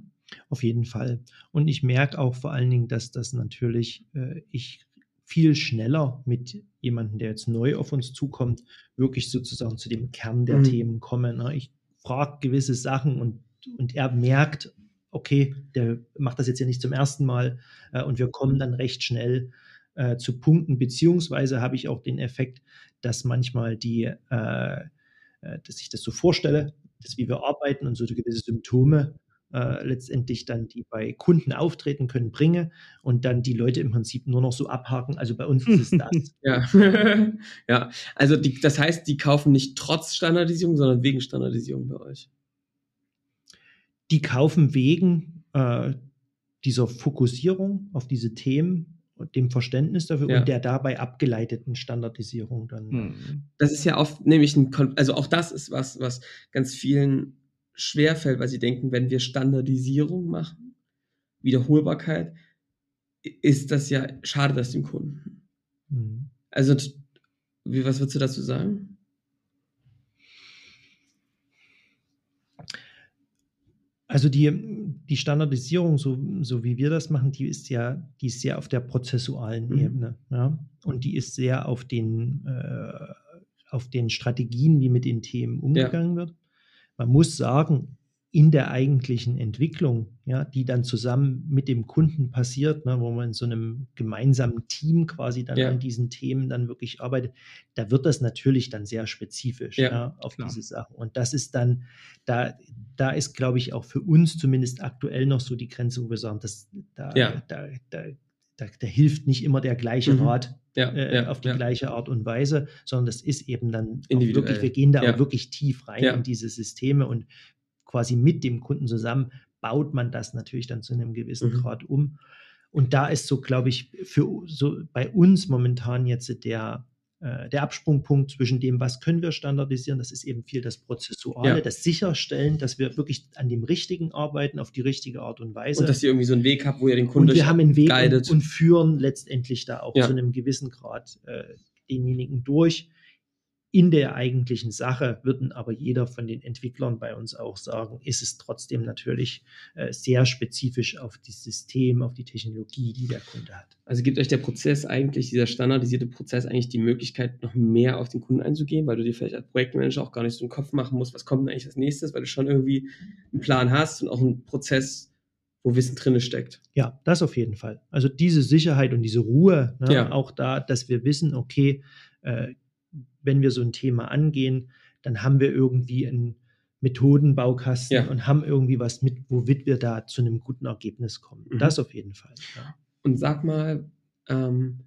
Auf jeden Fall. Und ich merke auch vor allen Dingen, dass das natürlich äh, ich viel schneller mit jemandem, der jetzt neu auf uns zukommt, wirklich sozusagen zu dem Kern der mhm. Themen komme. Ne? Ich frage gewisse Sachen und, und er merkt, okay, der macht das jetzt ja nicht zum ersten Mal äh, und wir kommen dann recht schnell äh, zu Punkten, beziehungsweise habe ich auch den Effekt, dass manchmal die, äh, äh dass ich das so vorstelle, dass wie wir arbeiten und so gewisse Symptome äh, letztendlich dann, die bei Kunden auftreten können, bringe und dann die Leute im Prinzip nur noch so abhaken. Also bei uns ist es das. <laughs> ja. <laughs> ja, also die, das heißt, die kaufen nicht trotz Standardisierung, sondern wegen Standardisierung bei euch. Die kaufen wegen äh, dieser Fokussierung auf diese Themen dem Verständnis dafür ja. und der dabei abgeleiteten Standardisierung dann. Hm. Das ist ja oft nämlich ein, Kon also auch das ist was, was ganz vielen schwerfällt, weil sie denken, wenn wir Standardisierung machen, Wiederholbarkeit, ist das ja, schade das dem Kunden. Mhm. Also, wie, was würdest du dazu sagen? Also die, die Standardisierung, so, so wie wir das machen, die ist ja, die ist sehr auf der prozessualen mhm. Ebene. Ja? Und die ist sehr auf den, äh, auf den Strategien, wie mit den Themen umgegangen ja. wird man muss sagen, in der eigentlichen Entwicklung, ja, die dann zusammen mit dem Kunden passiert, ne, wo man in so einem gemeinsamen Team quasi dann ja. an diesen Themen dann wirklich arbeitet, da wird das natürlich dann sehr spezifisch ja, ja, auf klar. diese Sachen. Und das ist dann, da, da ist, glaube ich, auch für uns zumindest aktuell noch so die Grenze, wo wir sagen, dass da, da, da, da, da, hilft nicht immer der gleiche mhm. Rat ja, äh, ja, auf die ja. gleiche Art und Weise, sondern das ist eben dann wirklich, wir gehen da auch wirklich tief rein in diese Systeme und quasi mit dem Kunden zusammen baut man das natürlich dann zu einem gewissen mhm. Grad um. Und da ist so, glaube ich, für so bei uns momentan jetzt der, äh, der Absprungpunkt zwischen dem, was können wir standardisieren, das ist eben viel das Prozessuale, Ja. das Sicherstellen, dass wir wirklich an dem Richtigen arbeiten, auf die richtige Art und Weise. Und dass ihr irgendwie so einen Weg habt, wo ihr den Kunden Und wir haben einen Weg und, und führen letztendlich da auch Ja. zu einem gewissen Grad äh, denjenigen durch. In der eigentlichen Sache würden aber jeder von den Entwicklern bei uns auch sagen, ist es trotzdem natürlich äh, sehr spezifisch auf das System, auf die Technologie, die der Kunde hat. Also gibt euch der Prozess eigentlich, dieser standardisierte Prozess eigentlich die Möglichkeit, noch mehr auf den Kunden einzugehen, weil du dir vielleicht als Projektmanager auch gar nicht so einen Kopf machen musst, was kommt denn eigentlich als nächstes, weil du schon irgendwie einen Plan hast und auch einen Prozess, wo Wissen drin steckt. Ja, das auf jeden Fall. Also diese Sicherheit und diese Ruhe, ne, Ja. auch da, dass wir wissen, okay, äh, wenn wir so ein Thema angehen, dann haben wir irgendwie einen Methodenbaukasten Ja. und haben irgendwie was mit, womit wir da zu einem guten Ergebnis kommen. Mhm. Das auf jeden Fall. Ja. Und sag mal, ähm,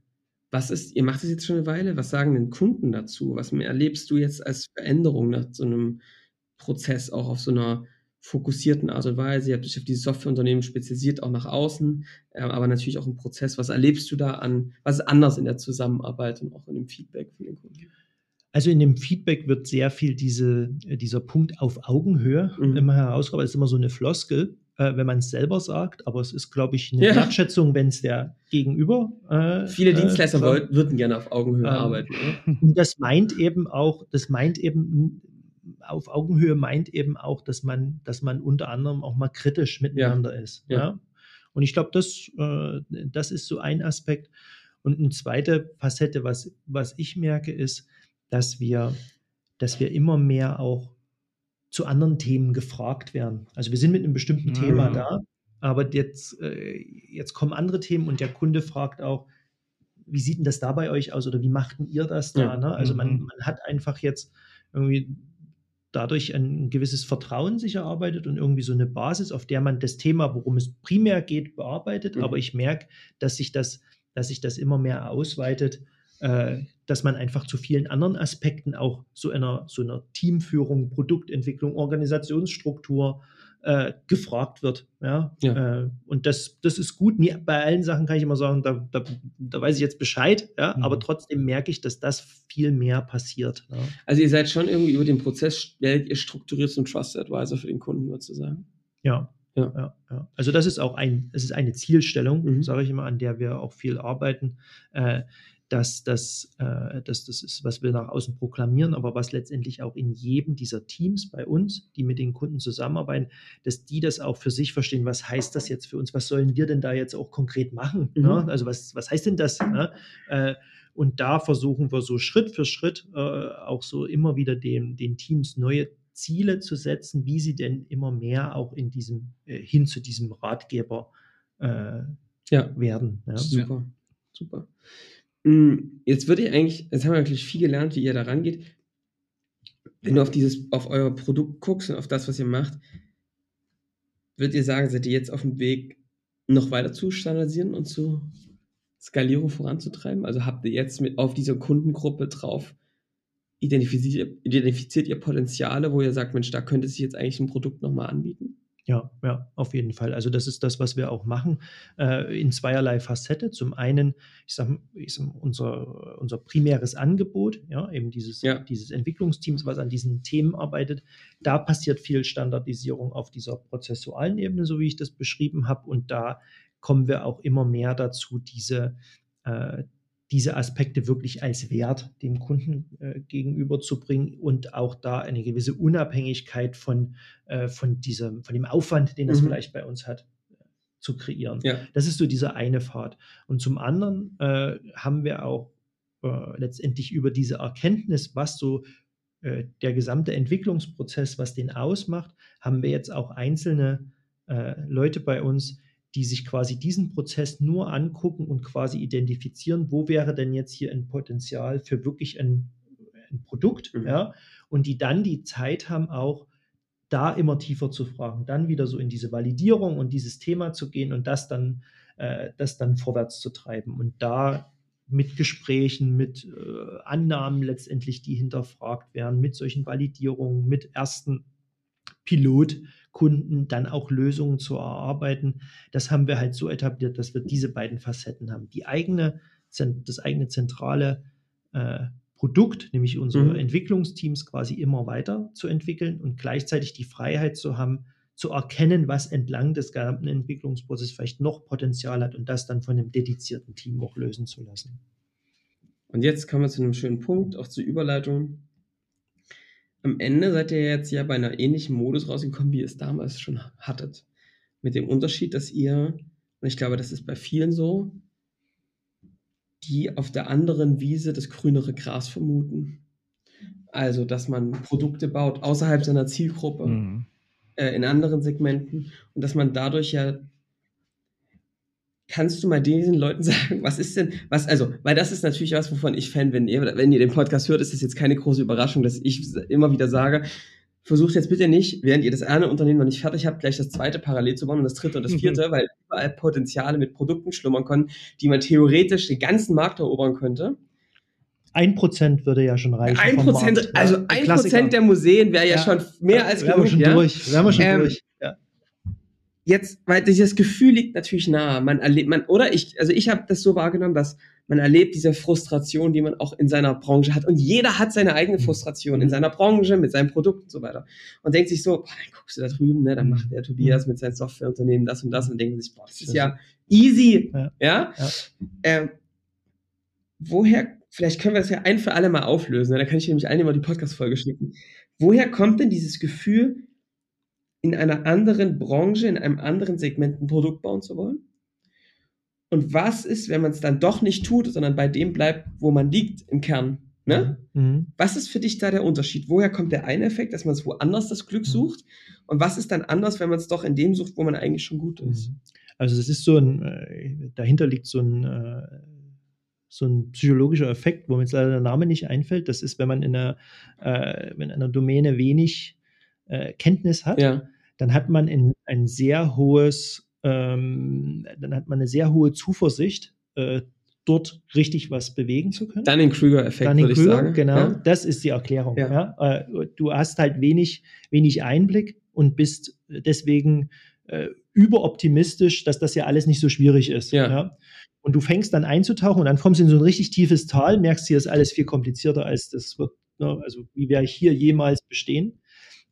was ist, ihr macht das jetzt schon eine Weile, was sagen denn Kunden dazu? Was erlebst du jetzt als Veränderung nach so einem Prozess, auch auf so einer fokussierten Art und Weise? Ihr habt euch auf dieses Softwareunternehmen spezialisiert, auch nach außen, äh, aber natürlich auch im Prozess. Was erlebst du da an, was ist anders in der Zusammenarbeit und auch in dem Feedback von den Kunden? Also in dem Feedback wird sehr viel diese, äh, dieser Punkt auf Augenhöhe Mhm. immer herausgearbeitet. Das ist immer so eine Floskel, äh, wenn man es selber sagt, aber es ist, glaube ich, eine Ja. Wertschätzung, wenn es der Gegenüber. Äh, Viele äh, Dienstleister wollten, würden gerne auf Augenhöhe Ähm, arbeiten. Oder? Und das meint eben auch, das meint eben auf Augenhöhe meint eben auch, dass man, dass man unter anderem auch mal kritisch miteinander ist. Ja. Ja. Und ich glaube, das, äh, das ist so ein Aspekt. Und eine zweite Facette, was, was ich merke, ist, dass wir, dass wir immer mehr auch zu anderen Themen gefragt werden. Also wir sind mit einem bestimmten Mhm. Thema da, aber jetzt, äh, jetzt kommen andere Themen und der Kunde fragt auch, wie sieht denn das da bei euch aus oder wie machten ihr das da? Ja. Ne? Also man, Mhm. man hat einfach jetzt irgendwie dadurch ein gewisses Vertrauen sich erarbeitet und irgendwie so eine Basis, auf der man das Thema, worum es primär geht, bearbeitet. Mhm. Aber ich merke, dass sich das, dass sich das immer mehr ausweitet, äh, dass man einfach zu vielen anderen Aspekten auch so einer, so einer Teamführung, Produktentwicklung, Organisationsstruktur äh, gefragt wird. Ja? Ja. Äh, und das, das ist gut. Nie, bei allen Sachen kann ich immer sagen, da, da, da weiß ich jetzt Bescheid, ja? Mhm. aber trotzdem merke ich, dass das viel mehr passiert. Ja? Also ihr seid schon irgendwie über den Prozess, werdet ihr strukturiert zum Trusted Advisor für den Kunden, würdest du sagen? Ja. Ja. Ja, ja. Also das ist auch ein, es ist eine Zielstellung, Mhm. sage ich immer, an der wir auch viel arbeiten, äh, dass das, äh, dass das ist, was wir nach außen proklamieren, aber was letztendlich auch in jedem dieser Teams bei uns, die mit den Kunden zusammenarbeiten, dass die das auch für sich verstehen, was heißt das jetzt für uns, was sollen wir denn da jetzt auch konkret machen? Mhm. Ne? Also was, was heißt denn das? Ne? Äh, und da versuchen wir so Schritt für Schritt äh, auch so immer wieder dem, den Teams neue Ziele zu setzen, wie sie denn immer mehr auch in diesem, äh, hin zu diesem Ratgeber äh, Ja. werden. Ja. Super, super. Mm, Jetzt würde ich eigentlich, jetzt haben wir wirklich viel gelernt, wie ihr da rangeht. Wenn du auf dieses, auf euer Produkt guckst und auf das, was ihr macht, würdet ihr sagen, seid ihr jetzt auf dem Weg, noch weiter zu standardisieren und zu Skalierung voranzutreiben? Also habt ihr jetzt mit auf dieser Kundengruppe drauf, identifiziert, identifiziert ihr Potenziale, wo ihr sagt, Mensch, da könnte sich jetzt eigentlich ein Produkt nochmal anbieten? Ja, ja, auf jeden Fall. Also das ist das, was wir auch machen, äh, in zweierlei Facette. Zum einen, ich sage, sag, unser, unser primäres Angebot, ja, eben dieses, Ja. dieses Entwicklungsteams, was an diesen Themen arbeitet, da passiert viel Standardisierung auf dieser prozessualen Ebene, so wie ich das beschrieben habe. Und da kommen wir auch immer mehr dazu, diese, äh, diese Aspekte wirklich als Wert dem Kunden äh, gegenüberzubringen und auch da eine gewisse Unabhängigkeit von, äh, von, diesem, von dem Aufwand, den das Mhm. vielleicht bei uns hat, zu kreieren. Ja. Das ist so dieser eine Pfad. Und zum anderen äh, haben wir auch äh, letztendlich über diese Erkenntnis, was so äh, der gesamte Entwicklungsprozess, was den ausmacht, haben wir jetzt auch einzelne äh, Leute bei uns, die sich quasi diesen Prozess nur angucken und quasi identifizieren, wo wäre denn jetzt hier ein Potenzial für wirklich ein, ein Produkt, Mhm. ja, und die dann die Zeit haben, auch da immer tiefer zu fragen, dann wieder so in diese Validierung und dieses Thema zu gehen und das dann, äh, das dann vorwärts zu treiben und da mit Gesprächen, mit äh, Annahmen letztendlich, die hinterfragt werden, mit solchen Validierungen, mit ersten Pilotkunden dann auch Lösungen zu erarbeiten. Das haben wir halt so etabliert, dass wir diese beiden Facetten haben. Die eigene, das eigene zentrale äh, Produkt, nämlich unsere mhm. Entwicklungsteams quasi immer weiter zu entwickeln und gleichzeitig die Freiheit zu haben, zu erkennen, was entlang des gesamten Entwicklungsprozesses vielleicht noch Potenzial hat und das dann von einem dedizierten Team auch lösen zu lassen. Und jetzt kommen wir zu einem schönen Punkt, auch zur Überleitung. Am Ende seid ihr jetzt ja bei einer ähnlichen Modus rausgekommen, wie ihr es damals schon hattet. Mit dem Unterschied, dass ihr, und ich glaube, das ist bei vielen so, die auf der anderen Wiese das grünere Gras vermuten. Also, dass man Produkte baut außerhalb seiner Zielgruppe, mhm. äh, in anderen Segmenten und dass man dadurch ja Kannst du mal diesen Leuten <laughs> sagen, was ist denn, was, also, weil das ist natürlich was, wovon ich Fan bin. Wenn ihr den Podcast hört, ist das jetzt keine große Überraschung, dass ich immer wieder sage, versucht jetzt bitte nicht, während ihr das eine Unternehmen noch nicht fertig habt, gleich das zweite parallel zu bauen und das dritte und das mhm. vierte, mhm. weil überall Potenziale mit Produkten schlummern können, die man theoretisch den ganzen Markt erobern könnte. Ein Prozent würde ja schon reichen. Ein Prozent, also ein Prozent der Museen wäre ja, ja, schon mehr als genug. Wir schon ja? durch. Wären wir schon ähm, durch. Jetzt, weil dieses Gefühl liegt natürlich nahe. Man erlebt, man, oder ich, also ich habe das so wahrgenommen, dass man erlebt diese Frustration, die man auch in seiner Branche hat. Und jeder hat seine eigene mhm. Frustration in seiner Branche, mit seinem Produkt und so weiter. Und denkt sich so, boah, dann guckst du da drüben, ne, dann macht der Tobias mit seinem Softwareunternehmen das und das und denkt sich, boah, das ist ja easy. Ja. ja? ja. Ähm, woher, vielleicht können wir das ja ein für alle mal auflösen. Ne? Da kann ich nämlich allen immer die Podcast-Folge schicken. Woher kommt denn dieses Gefühl, in einer anderen Branche, in einem anderen Segment ein Produkt bauen zu wollen? Und was ist, wenn man es dann doch nicht tut, sondern bei dem bleibt, wo man liegt im Kern? Ne? Mhm. Was ist für dich da der Unterschied? Woher kommt der eine Effekt, dass man es woanders das Glück mhm. sucht? Und was ist dann anders, wenn man es doch in dem sucht, wo man eigentlich schon gut ist? Mhm. Also es ist so ein, äh, dahinter liegt so ein, äh, so ein psychologischer Effekt, wo mir jetzt leider der Name nicht einfällt. Das ist, wenn man in einer, äh, in einer Domäne wenig Kenntnis hat, ja. Dann hat man in, ein sehr hohes ähm, dann hat man eine sehr hohe Zuversicht, äh, dort richtig was bewegen zu können. Dann den Krüger-Effekt, würde ich sagen. Genau, ja. das ist die Erklärung. Ja. ja. Äh, du hast halt wenig, wenig Einblick und bist deswegen äh, überoptimistisch, dass das ja alles nicht so schwierig ist. Ja. ja. Und du fängst dann einzutauchen und dann kommst du in so ein richtig tiefes Tal, merkst, hier ist alles viel komplizierter, als das wird. Ne? Also wie werde ich hier jemals bestehen?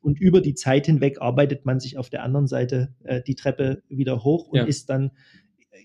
Und über die Zeit hinweg arbeitet man sich auf der anderen Seite äh, die Treppe wieder hoch und ja. ist dann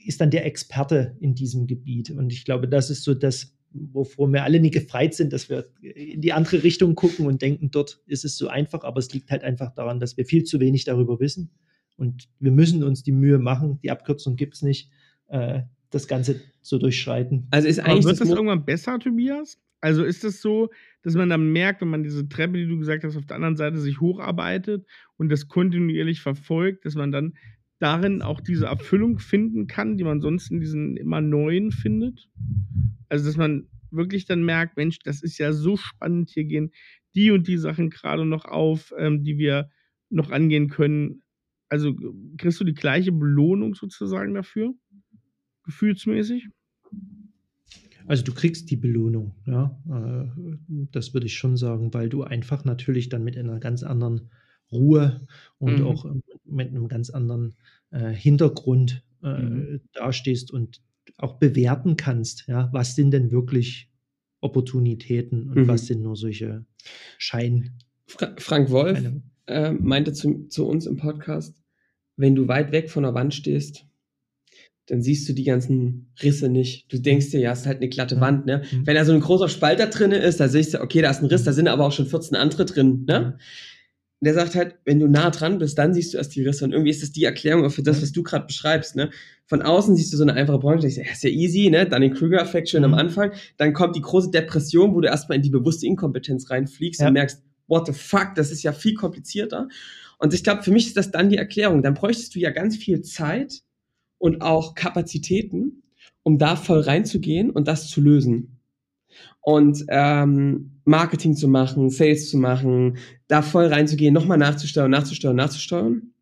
ist dann der Experte in diesem Gebiet. Und ich glaube, das ist so das, wovor wir alle nie gefreit sind, dass wir in die andere Richtung gucken und denken, dort ist es so einfach, aber es liegt halt einfach daran, dass wir viel zu wenig darüber wissen. Und wir müssen uns die Mühe machen, die Abkürzung gibt es nicht, äh, das Ganze zu durchschreiten. Also ist eigentlich. Aber wird das, das irgendwann besser, Tobias? Also ist es so, dass man dann merkt, wenn man diese Treppe, die du gesagt hast, auf der anderen Seite sich hocharbeitet und das kontinuierlich verfolgt, dass man dann darin auch diese Erfüllung finden kann, die man sonst in diesen immer neuen findet? Also, dass man wirklich dann merkt, Mensch, das ist ja so spannend, hier gehen die und die Sachen gerade noch auf, ähm, die wir noch angehen können. Also kriegst du die gleiche Belohnung sozusagen dafür, gefühlsmäßig? Also du kriegst die Belohnung, ja. Äh, das würde ich schon sagen, weil du einfach natürlich dann mit einer ganz anderen Ruhe und mhm. auch mit einem ganz anderen äh, Hintergrund äh, mhm. dastehst und auch bewerten kannst, ja, was sind denn wirklich Opportunitäten und mhm. was sind nur solche Schein. Fra Frank Wolf äh, meinte zu, zu uns im Podcast, wenn du weit weg von der Wand stehst, dann siehst du die ganzen Risse nicht. Du denkst dir, ja, es ist halt eine glatte Wand, ne? Mhm. Wenn da so ein großer Spalt da drin ist, da siehst du, okay, da ist ein Riss, da sind aber auch schon 14 andere drin, ne? Der sagt halt, wenn du nah dran bist, dann siehst du erst die Risse. Und irgendwie ist das die Erklärung auch für das, was du gerade beschreibst, ne? Von außen siehst du so eine einfache Branche, denkst, ja, ist ja easy, ne? Dann den Krüger-Effekt schön mhm. am Anfang. Dann kommt die große Depression, wo du erstmal in die bewusste Inkompetenz reinfliegst ja. und merkst, what the fuck, das ist ja viel komplizierter. Und ich glaube, für mich ist das dann die Erklärung. Dann bräuchtest du ja ganz viel Zeit, und auch Kapazitäten, um da voll reinzugehen und das zu lösen. Und ähm, Marketing zu machen, Sales zu machen, da voll reinzugehen, nochmal nachzusteuern, nachzusteuern, nachzusteuern.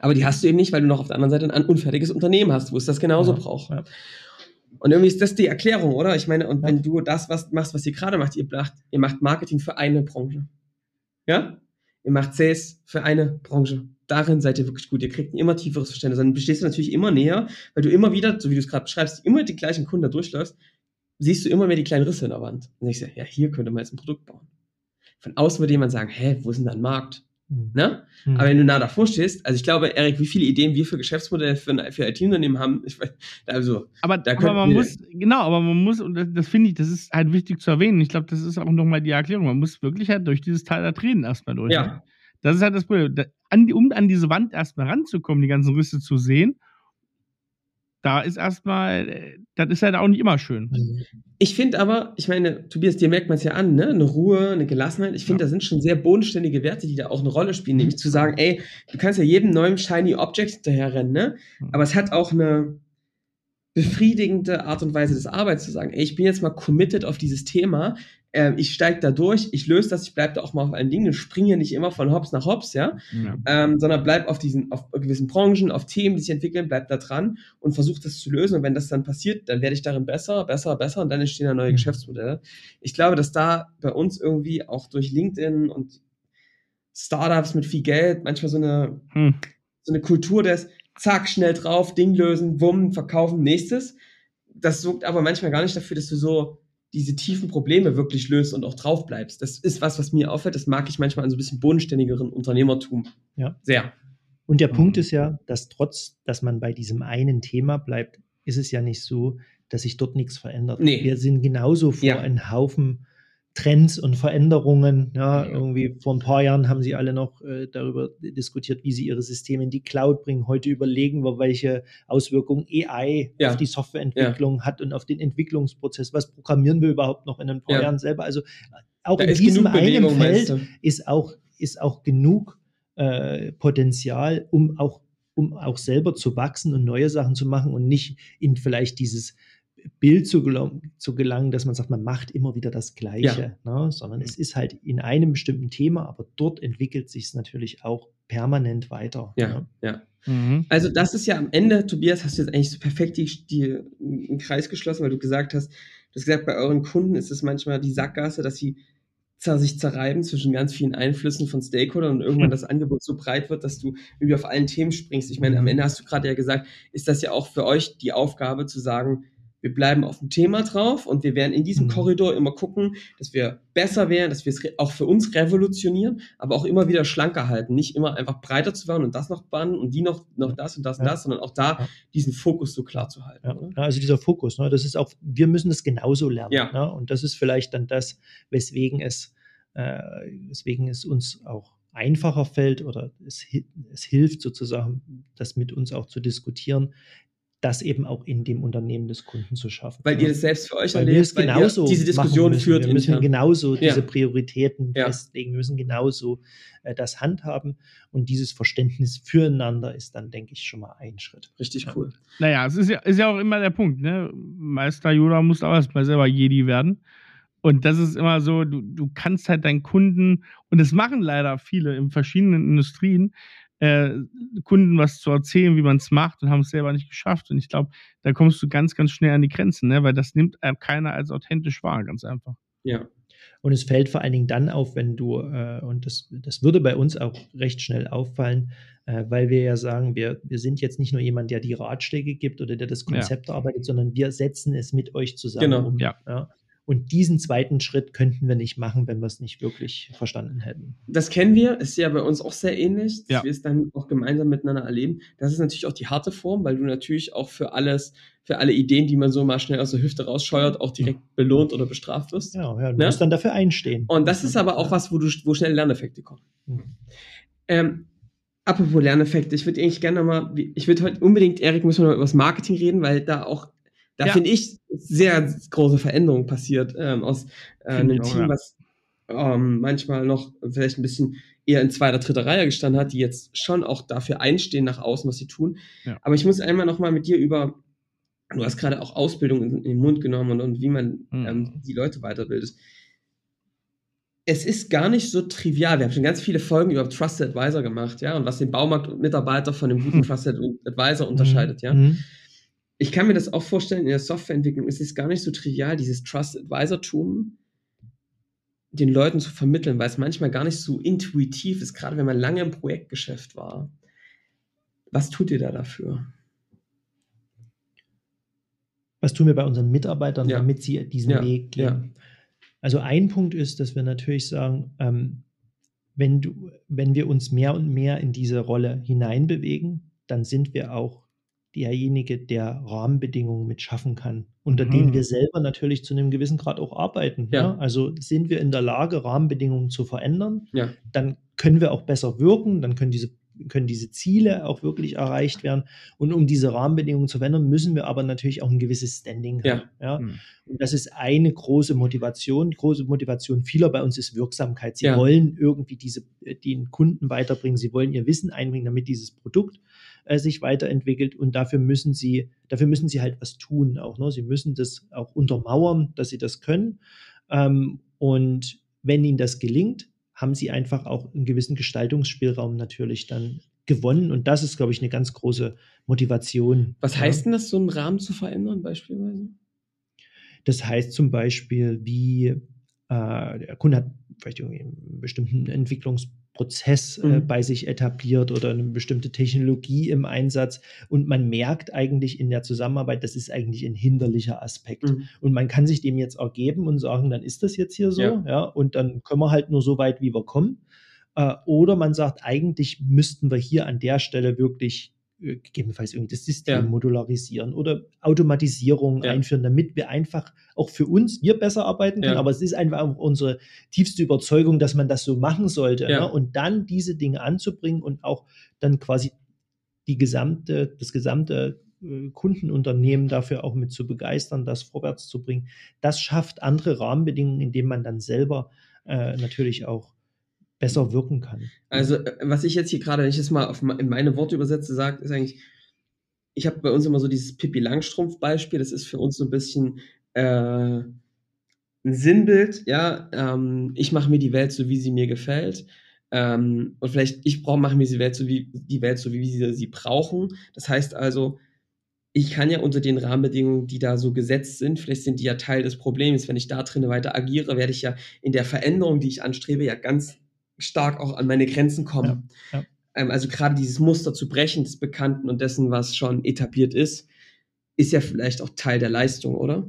Aber die hast du eben nicht, weil du noch auf der anderen Seite ein unfertiges Unternehmen hast, wo es das genauso ja, braucht. Ja. Und irgendwie ist das die Erklärung, oder? Ich meine, und ja. wenn du das was machst, was ihr gerade macht, ihr macht, ihr macht Marketing für eine Branche. Ja? Ihr macht Sales für eine Branche darin seid ihr wirklich gut. Ihr kriegt ein immer tieferes Verständnis. Dann bestehst du natürlich immer näher, weil du immer wieder, so wie du es gerade beschreibst, immer die gleichen Kunden da durchläufst. siehst du immer mehr die kleinen Risse in der Wand. Und ich sage, ja, hier könnte man jetzt ein Produkt bauen. Von außen würde jemand sagen, hä, wo ist denn da ein Markt? Mhm. Ne? Mhm. Aber wenn du nah davor stehst, also ich glaube, Erik, wie viele Ideen wir für Geschäftsmodelle für, für IT-Unternehmen haben, ich weiß, also, aber, da aber man muss, genau, aber man muss, und das, das finde ich, das ist halt wichtig zu erwähnen. Ich glaube, das ist auch nochmal die Erklärung. Man muss wirklich halt durch dieses Teil da treten erstmal durch. Ja. Ne? Das ist halt das Problem. Da, an, um an diese Wand erstmal ranzukommen, die ganzen Risse zu sehen da ist erstmal, äh, das ist halt auch nicht immer schön. Ich finde aber, ich meine, Tobias, dir merkt man es ja an, ne? Eine Ruhe, eine Gelassenheit. Ich finde, ja. da sind schon sehr bodenständige Werte, die da auch eine Rolle spielen, nämlich zu sagen, ey, du kannst ja jedem neuen Shiny Object hinterherrennen, ne? Aber es hat auch eine befriedigende Art und Weise des Arbeits zu sagen, ey, ich bin jetzt mal committed auf dieses Thema äh, ich steige da durch, ich löse das, ich bleibe da auch mal auf allen Dingen, ich springe nicht immer von Hops nach Hops, ja, ja. Ähm, sondern bleib auf diesen, auf gewissen Branchen, auf Themen, die sich entwickeln, bleib da dran und versuche das zu lösen. Und wenn das dann passiert, dann werde ich darin besser, besser, besser und dann entstehen da neue mhm. Geschäftsmodelle. Ich glaube, dass da bei uns irgendwie auch durch LinkedIn und Startups mit viel Geld manchmal so eine, hm. so eine Kultur des zack, schnell drauf, Ding lösen, wumm, verkaufen, nächstes. Das sorgt aber manchmal gar nicht dafür, dass du so diese tiefen Probleme wirklich löst und auch drauf bleibst. Das ist was, was mir auffällt. Das mag ich manchmal an so ein bisschen bodenständigeren Unternehmertum. Ja. Sehr. Und der mhm. Punkt ist ja, dass trotz, dass man bei diesem einen Thema bleibt, ist es ja nicht so, dass sich dort nichts verändert. Nee. Wir sind genauso vor ja. einen Haufen Trends und Veränderungen. Ja, irgendwie vor ein paar Jahren haben sie alle noch äh, darüber diskutiert, wie sie ihre Systeme in die Cloud bringen. Heute überlegen wir, welche Auswirkungen AI ja. auf die Softwareentwicklung hat und auf den Entwicklungsprozess. Was programmieren wir überhaupt noch in ein paar Jahren selber? Also auch da in diesem einen Feld ist auch, ist auch genug äh, Potenzial, um auch um auch selber zu wachsen und neue Sachen zu machen und nicht in vielleicht dieses Bild zu, gelang, zu gelangen, dass man sagt, man macht immer wieder das Gleiche, ja. ne? sondern es ist halt in einem bestimmten Thema, aber dort entwickelt sich es natürlich auch permanent weiter. Ja, ne? ja. Mhm. Also das ist ja am Ende, Tobias, hast du jetzt eigentlich so perfekt die, die, den Kreis geschlossen, weil du gesagt hast, du hast gesagt, bei euren Kunden ist es manchmal die Sackgasse, dass sie sich zerreiben zwischen ganz vielen Einflüssen von Stakeholdern und irgendwann <laughs> das Angebot so breit wird, dass du irgendwie auf allen Themen springst. Ich meine, am Ende hast du gerade ja gesagt, ist das ja auch für euch die Aufgabe zu sagen, wir bleiben auf dem Thema drauf und wir werden in diesem mhm. Korridor immer gucken, dass wir besser werden, dass wir es auch für uns revolutionieren, aber auch immer wieder schlanker halten. Nicht immer einfach breiter zu werden und das noch bannen und die noch, noch das und das ja. und das, sondern auch da diesen Fokus so klar zu halten. Ja. Also dieser Fokus, ne, das ist auch, wir müssen das genauso lernen. Ne? Und das ist vielleicht dann das, weswegen es, äh, weswegen es uns auch einfacher fällt oder es, es hilft sozusagen, das mit uns auch zu diskutieren, das eben auch in dem Unternehmen des Kunden zu schaffen. Weil ihr das selbst für euch weil erlebt, wir es genauso diese Diskussion führt. Wir müssen intern. genauso ja. diese Prioritäten ja. festlegen, wir müssen genauso äh, das handhaben und dieses Verständnis füreinander ist dann, denke ich, schon mal ein Schritt. Richtig cool. Naja, es ist ja, ist ja auch immer der Punkt, ne? Meister Yoda muss auch erstmal selber Jedi werden. Und das ist immer so, du, du kannst halt deinen Kunden, und das machen leider viele in verschiedenen Industrien, äh, Kunden was zu erzählen, wie man es macht und haben es selber nicht geschafft. Und ich glaube, da kommst du ganz, ganz schnell an die Grenzen, ne? weil das nimmt keiner als authentisch wahr, ganz einfach. Ja. Und es fällt vor allen Dingen dann auf, wenn du, äh, und das, das würde bei uns auch recht schnell auffallen, äh, weil wir ja sagen, wir, wir sind jetzt nicht nur jemand, der die Ratschläge gibt oder der das Konzept ja. arbeitet, sondern wir setzen es mit euch zusammen genau, um. Ja. ja. Und diesen zweiten Schritt könnten wir nicht machen, wenn wir es nicht wirklich verstanden hätten. Das kennen wir, ist ja bei uns auch sehr ähnlich, dass ja. wir es dann auch gemeinsam miteinander erleben. Das ist natürlich auch die harte Form, weil du natürlich auch für alles, für alle Ideen, die man so mal schnell aus der Hüfte rausscheuert, auch direkt ja. belohnt oder bestraft wirst. Ja, ja du ne? musst dann dafür einstehen. Und das ist aber auch was, wo du, wo schnell Lerneffekte kommen. Mhm. Ähm, apropos Lerneffekte, ich würde eigentlich gerne mal, ich würde heute unbedingt, Erik, müssen wir mal über das Marketing reden, weil da auch da ja. finde ich sehr große Veränderungen passiert ähm, aus äh, einem auch, Team, ja. was ähm, manchmal noch vielleicht ein bisschen eher in zweiter, dritter Reihe gestanden hat, die jetzt schon auch dafür einstehen nach außen, was sie tun. Ja. Aber ich muss einmal noch mal mit dir über, du hast gerade auch Ausbildung in, in, den Mund genommen und, und wie man mhm. ähm, die Leute weiterbildet. Es ist gar nicht so trivial. Wir haben schon ganz viele Folgen über Trusted Advisor gemacht, ja, und was den Baumarktmitarbeiter von dem guten <laughs> Trusted Advisor unterscheidet, ja. Ich kann mir das auch vorstellen, in der Softwareentwicklung ist es gar nicht so trivial, dieses Trust Advisor-Tum den Leuten zu vermitteln, weil es manchmal gar nicht so intuitiv ist, gerade wenn man lange im Projektgeschäft war. Was tut ihr da dafür? was tun wir bei unseren Mitarbeitern, ja. damit sie diesen ja. Weg gehen. Ja. Also ein Punkt ist, dass wir natürlich sagen, ähm, wenn, du, wenn wir uns mehr und mehr in diese Rolle hineinbewegen, dann sind wir auch derjenige, der Rahmenbedingungen mit schaffen kann, unter mhm. denen wir selber natürlich zu einem gewissen Grad auch arbeiten. Ja. ja. Also sind wir in der Lage, Rahmenbedingungen zu verändern, ja. dann können wir auch besser wirken, dann können diese können diese Ziele auch wirklich erreicht werden. Und um diese Rahmenbedingungen zu verändern, müssen wir aber natürlich auch ein gewisses Standing haben. Ja. Mhm. Und das ist eine große Motivation. Die große Motivation vieler bei uns ist Wirksamkeit. Sie ja. wollen irgendwie diese, den Kunden weiterbringen. Sie wollen ihr Wissen einbringen, damit dieses Produkt äh, sich weiterentwickelt. Und dafür müssen sie, dafür müssen sie halt was tun auch. Ne? Sie müssen das auch untermauern, dass sie das können. Ähm, und wenn ihnen das gelingt, haben sie einfach auch einen gewissen Gestaltungsspielraum natürlich dann gewonnen. Und das ist, glaube ich, eine ganz große Motivation. Was heißt denn das, so einen Rahmen zu verändern, beispielsweise? Das heißt zum Beispiel, wie äh, der Kunde hat vielleicht irgendwie einen bestimmten Entwicklungs Prozess äh, mhm. bei sich etabliert oder eine bestimmte Technologie im Einsatz und man merkt eigentlich in der Zusammenarbeit, das ist eigentlich ein hinderlicher Aspekt mhm. und man kann sich dem jetzt ergeben und sagen, dann ist das jetzt hier so, ja, ja und dann können wir halt nur so weit, wie wir kommen. Äh, oder man sagt, eigentlich müssten wir hier an der Stelle wirklich gegebenenfalls irgendwie das System ja. modularisieren oder Automatisierung ja. einführen, damit wir einfach auch für uns, wir besser arbeiten können. Ja. Aber es ist einfach unsere tiefste Überzeugung, dass man das so machen sollte. Ne? Und dann diese Dinge anzubringen und auch dann quasi die gesamte, das gesamte äh, Kundenunternehmen dafür auch mit zu begeistern, das vorwärts zu bringen. Das schafft andere Rahmenbedingungen, indem man dann selber äh, natürlich auch besser wirken kann. Also, äh, was ich jetzt hier gerade, wenn ich es mal auf, in meine Worte übersetze, sage, ist eigentlich, ich habe bei uns immer so dieses Pippi Langstrumpf-Beispiel, das ist für uns so ein bisschen äh, ein Sinnbild, ja, ähm, ich mache mir die Welt so, wie sie mir gefällt. Ähm, und vielleicht, ich brauche, mache mir die Welt so, wie die Welt so, wie sie sie brauchen. Das heißt also, ich kann ja unter den Rahmenbedingungen, die da so gesetzt sind, vielleicht sind die ja Teil des Problems. Wenn ich da drin weiter agiere, werde ich ja in der Veränderung, die ich anstrebe, ja ganz stark auch an meine Grenzen kommen. Ja, ja. Ähm, also gerade dieses Muster zu brechen des Bekannten und dessen, was schon etabliert ist, ist ja vielleicht auch Teil der Leistung, oder?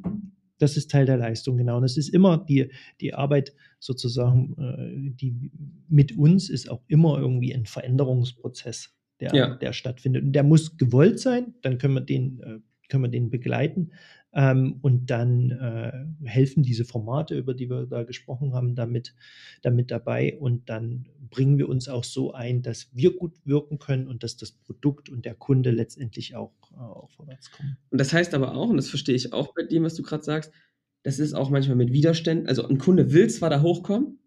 Das ist Teil der Leistung, genau. Und es ist immer die, die Arbeit sozusagen, äh, die mit uns ist auch immer irgendwie ein Veränderungsprozess, der, ja. der stattfindet. Und der muss gewollt sein, dann können wir den, äh, können wir den begleiten. Ähm, und dann äh, helfen diese Formate, über die wir da gesprochen haben, damit, damit dabei. Und dann bringen wir uns auch so ein, dass wir gut wirken können und dass das Produkt und der Kunde letztendlich auch, äh, auch vorwärts kommen. Und das heißt aber auch, und das verstehe ich auch bei dem, was du gerade sagst, das ist auch manchmal mit Widerständen. Also ein Kunde will zwar da hochkommen,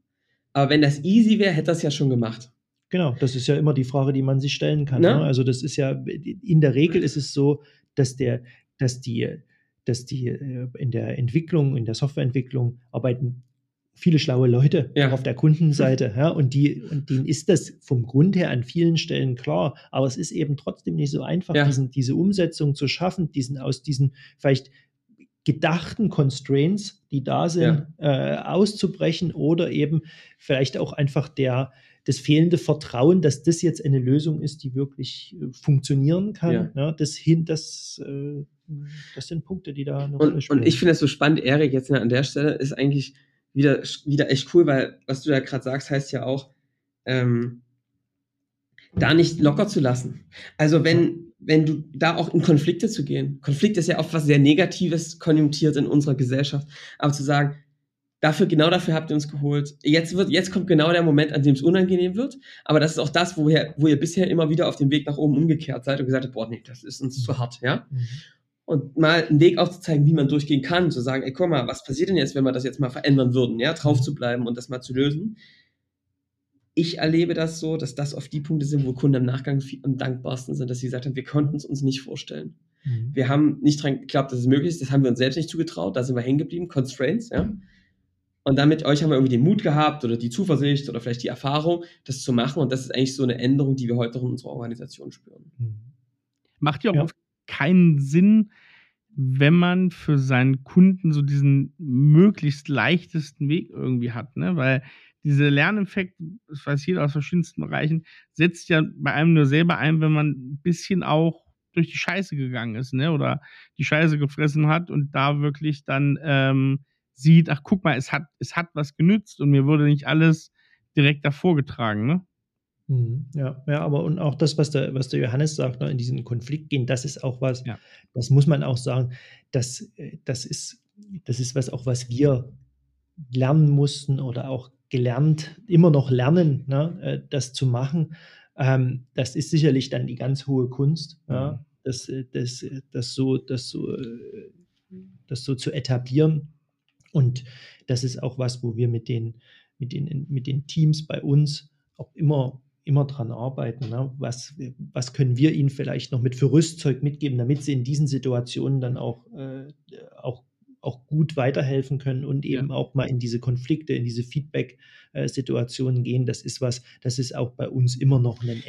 aber wenn das easy wäre, hätte das ja schon gemacht. Genau, das ist ja immer die Frage, die man sich stellen kann. Ne? Also das ist ja, in der Regel ist es so, dass der, dass die, dass die äh, in der Entwicklung, in der Softwareentwicklung arbeiten viele schlaue Leute ja. auf der Kundenseite. <laughs> Ja, und, die, und denen ist das vom Grund her an vielen Stellen klar. Aber es ist eben trotzdem nicht so einfach, ja. diesen, diese Umsetzung zu schaffen, diesen aus diesen vielleicht gedachten Constraints, die da sind, ja. äh, auszubrechen oder eben vielleicht auch einfach der, das fehlende Vertrauen, dass das jetzt eine Lösung ist, die wirklich äh, funktionieren kann. Ja, das, hin, das, äh, das sind Punkte, die da eine und, Rolle spielen. Und ich finde es so spannend, Erik, jetzt an der Stelle ist eigentlich wieder, wieder echt cool, weil was du da gerade sagst, heißt ja auch, ähm, da nicht locker zu lassen. Also wenn, wenn du da auch in Konflikte zu gehen. Konflikt ist ja oft was sehr Negatives konjunktiert in unserer Gesellschaft. Aber zu sagen, dafür, genau dafür habt ihr uns geholt. Jetzt wird, jetzt kommt genau der Moment, an dem es unangenehm wird. Aber das ist auch das, wo ihr, wo ihr bisher immer wieder auf dem Weg nach oben umgekehrt seid und gesagt habt, boah, nee, das ist uns zu hart, ja. Mhm. Und mal einen Weg aufzuzeigen, wie man durchgehen kann, zu sagen, ey, guck mal, was passiert denn jetzt, wenn wir das jetzt mal verändern würden, ja, drauf zu bleiben und das mal zu lösen. Ich erlebe das so, dass das oft die Punkte sind, wo Kunden im Nachgang am dankbarsten sind, dass sie gesagt haben, wir konnten es uns nicht vorstellen. Mhm. Wir haben nicht dran geglaubt, dass es möglich ist, das haben wir uns selbst nicht zugetraut, da sind wir hängen geblieben, Constraints, ja. Und damit euch haben wir irgendwie den Mut gehabt oder die Zuversicht oder vielleicht die Erfahrung, das zu machen. Und das ist eigentlich so eine Änderung, die wir heute auch in unserer Organisation spüren. Mhm. Macht ja auch ja. Keinen Sinn, wenn man für seinen Kunden so diesen möglichst leichtesten Weg irgendwie hat, ne? Weil dieser Lerneffekt, das weiß jeder aus verschiedensten Bereichen, setzt ja bei einem nur selber ein, wenn man ein bisschen auch durch die Scheiße gegangen ist, ne? Oder die Scheiße gefressen hat und da wirklich dann ähm, sieht, ach guck mal, es hat, es hat was genützt und mir wurde nicht alles direkt davor getragen, ne? Mhm. Ja, ja, aber und auch das, was der, was der Johannes sagt, ne, in diesen Konflikt gehen, das ist auch was, Ja. das muss man auch sagen, das, äh, das ist, das ist was auch, was wir lernen mussten oder auch gelernt, immer noch lernen, ne, äh, das zu machen. Ähm, das ist sicherlich dann die ganz hohe Kunst, ja, Mhm. das, äh, das, das so, das so, das so zu etablieren. Und das ist auch was, wo wir mit den, mit den, mit den Teams bei uns auch immer, immer dran arbeiten. Ne? Was, was können wir ihnen vielleicht noch mit für Rüstzeug mitgeben, damit sie in diesen Situationen dann auch, äh, auch, auch gut weiterhelfen können und eben auch mal in diese Konflikte, in diese Feedback-Situationen gehen. Das ist was, das ist auch bei uns immer noch ein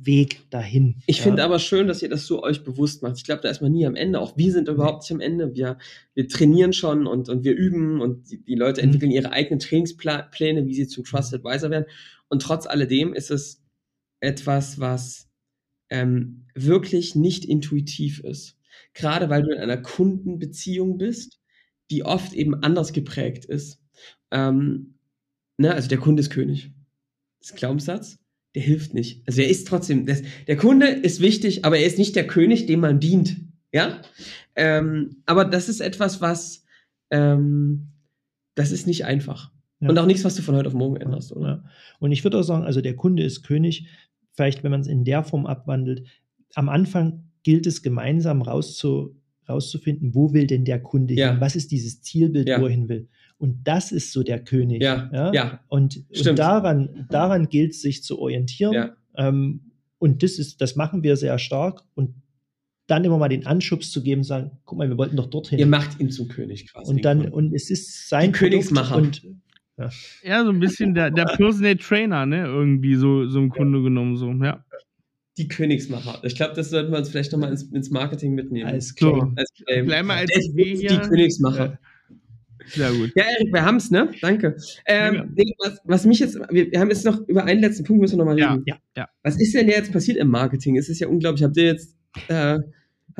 Entwicklungsweg dahin. Ich ja. finde aber schön, dass ihr das so euch bewusst macht. Ich glaube, da ist man nie am Ende. Auch wir sind überhaupt nicht am Ende. Wir, wir trainieren schon und, und wir üben und die, die Leute Mhm. entwickeln ihre eigenen Trainingspläne, wie sie zum Trusted Advisor werden. Und trotz alledem ist es etwas, was ähm, wirklich nicht intuitiv ist. Gerade weil du in einer Kundenbeziehung bist, die oft eben anders geprägt ist. Ähm, ne, also der Kunde ist König. Das ist ein Glaubenssatz der hilft nicht. Also er ist trotzdem, das, der Kunde ist wichtig, aber er ist nicht der König, dem man dient. Ja? Ähm, aber das ist etwas, was, ähm, das ist nicht einfach. Ja. Und auch nichts, was du von heute auf morgen änderst, oder? Ja. Und ich würde auch sagen, also der Kunde ist König, vielleicht wenn man es in der Form abwandelt. Am Anfang gilt es gemeinsam rauszu, rauszufinden, wo will denn der Kunde Ja. hin? Was ist dieses Zielbild, wo er hin will? Und das ist so der König. Ja, ja. Und, und Stimmt. daran, daran gilt es, sich zu orientieren. Ja. Ähm, und das ist, das machen wir sehr stark. Und dann immer mal den Anschubs zu geben, sagen, guck mal, wir wollten doch dorthin. Ihr macht ihn zum König quasi. und dann, und es ist sein Königsmacher. Und Ja, so ein bisschen der, der Personal Trainer, ne? Irgendwie so, so im Grunde genommen so, ja. die Königsmacher. Ich glaube, das sollten wir uns vielleicht nochmal ins, ins Marketing mitnehmen. als So. Claim. Als Claim. Als ist Idee die. Königsmacher. Sehr gut. Ja, Erik, wir haben's, ne? Danke. Ja. Ähm, nee, was, was mich jetzt, wir, haben jetzt noch über einen letzten Punkt müssen wir noch mal Ja, reden. ja, ja. Was ist denn jetzt passiert im Marketing? Es ist ja unglaublich. Habt ihr jetzt, äh,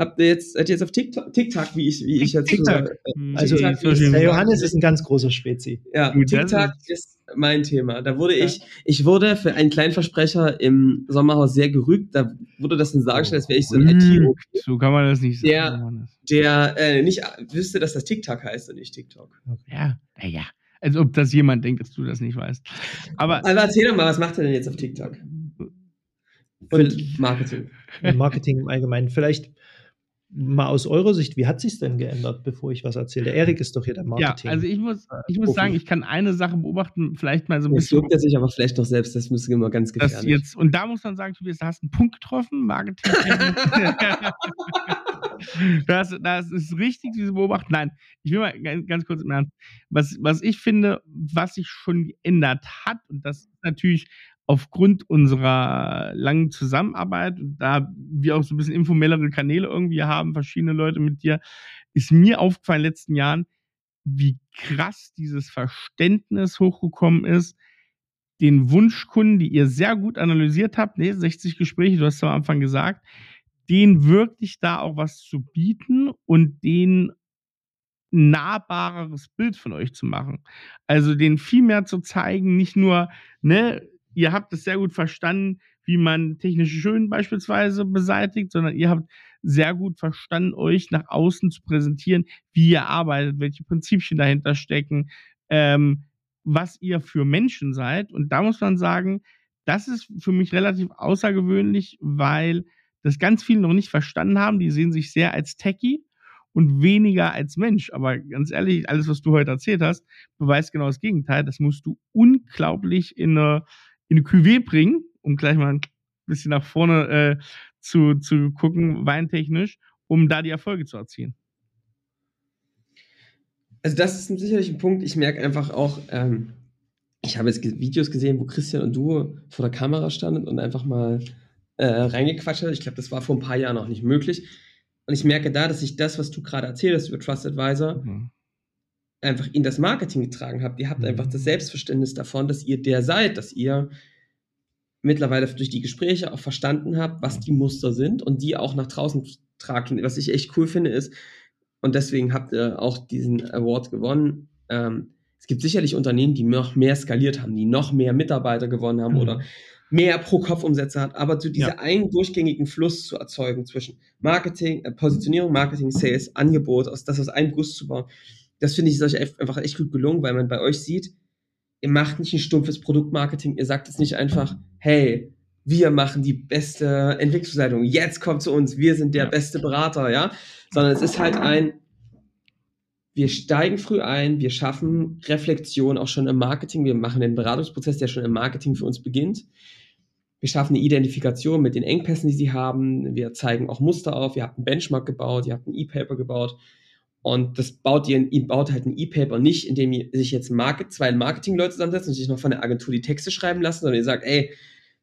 habt ihr jetzt, seid ihr jetzt auf TikTok, TikTok wie ich, wie ich jetzt TikTok. äh, Also, TikTok ist Der. Johannes ist ein ganz großer Spezi. Ja, Gut, TikTok ist mein Thema. Da wurde ich, ich wurde für einen kleinen Versprecher im Sommerhaus sehr gerügt. Da wurde das in dargestellt, als wäre ich so ein it Hm, So kann man das nicht sagen. Der- der äh, nicht wüsste, dass das TikTok heißt und nicht TikTok. Ja, naja. Als ob das jemand denkt, dass du das nicht weißt. Aber Also erzähl doch mal, was macht er denn jetzt auf TikTok? Und Marketing. Marketing im Allgemeinen. Vielleicht mal aus eurer Sicht, wie hat sich denn geändert, bevor ich was erzähle? Der Erik ist doch hier der ja, Marketing. also ich muss, ich muss sagen, ich kann eine Sache beobachten, vielleicht mal so ein Jetzt bisschen. er sich aber vielleicht noch selbst, das müsste immer ganz Das gefährlich. jetzt, und da muss man sagen, Tobias, da hast du einen Punkt getroffen, Marketing. <laughs> das, das ist richtig, diese Beobachtung. Nein, ich will mal ganz, ganz kurz im Ernst. Was, was ich finde, was sich schon geändert hat, und das ist natürlich aufgrund unserer langen Zusammenarbeit, da wir auch so ein bisschen informellere Kanäle irgendwie haben, verschiedene Leute mit dir, ist mir aufgefallen in den letzten Jahren, wie krass dieses Verständnis hochgekommen ist, den Wunschkunden, die ihr sehr gut analysiert habt, ne, 60 Gespräche, du hast es am Anfang gesagt, denen wirklich da auch was zu bieten und denen nahbareres Bild von euch zu machen. Also denen viel mehr zu zeigen, nicht nur, ne, ihr habt es sehr gut verstanden, wie man technische Schön beispielsweise beseitigt, sondern ihr habt sehr gut verstanden, euch nach außen zu präsentieren, wie ihr arbeitet, welche Prinzipien dahinter stecken, ähm, was ihr für Menschen seid. Und da muss man sagen, das ist für mich relativ außergewöhnlich, weil das ganz viele noch nicht verstanden haben. Die sehen sich sehr als Techie und weniger als Mensch. Aber ganz ehrlich, alles, was du heute erzählt hast, beweist genau das Gegenteil. Das musst du unglaublich in eine, in eine Cuvée bringen, um gleich mal ein bisschen nach vorne äh, zu, zu gucken, weintechnisch, um da die Erfolge zu erzielen. Also das ist sicherlich ein Punkt. Ich merke einfach auch, ähm, ich habe jetzt Videos gesehen, wo Christian und du vor der Kamera standen und einfach mal äh, reingequatscht hat. Ich glaube, das war vor ein paar Jahren auch nicht möglich. Und ich merke da, dass ich das, was du gerade erzählt hast über Trust Advisor, einfach in das Marketing getragen habt. Ihr habt Mhm. einfach das Selbstverständnis davon, dass ihr der seid, dass ihr mittlerweile durch die Gespräche auch verstanden habe, was die Muster sind und die auch nach draußen tragen. Was ich echt cool finde ist, und deswegen habt ihr auch diesen Award gewonnen. Ähm, es gibt sicherlich Unternehmen, die noch mehr skaliert haben, die noch mehr Mitarbeiter gewonnen haben mhm. oder mehr Pro-Kopf-Umsätze hat, aber zu dieser ja. einen durchgängigen Fluss zu erzeugen zwischen Marketing, äh, Positionierung, Marketing, Sales, Angebot, aus das aus einem Guss zu bauen, das finde ich ist euch einfach echt gut gelungen, weil man bei euch sieht, ihr macht nicht ein stumpfes Produktmarketing, ihr sagt jetzt nicht einfach, hey, wir machen die beste Entwicklungsleitung, jetzt kommt zu uns, wir sind der ja. beste Berater, ja, sondern es ist halt ein, wir steigen früh ein, wir schaffen Reflexion auch schon im Marketing, wir machen den Beratungsprozess, der schon im Marketing für uns beginnt. Wir schaffen eine Identifikation mit den Engpässen, die sie haben. Wir zeigen auch Muster auf. Ihr habt einen Benchmark gebaut, ihr habt einen E-Paper gebaut. Und das baut ihr, ihr baut halt ein E-Paper nicht, indem ihr sich jetzt Market, zwei Marketing-Leute zusammensetzen und sich noch von der Agentur die Texte schreiben lassen, sondern ihr sagt, ey,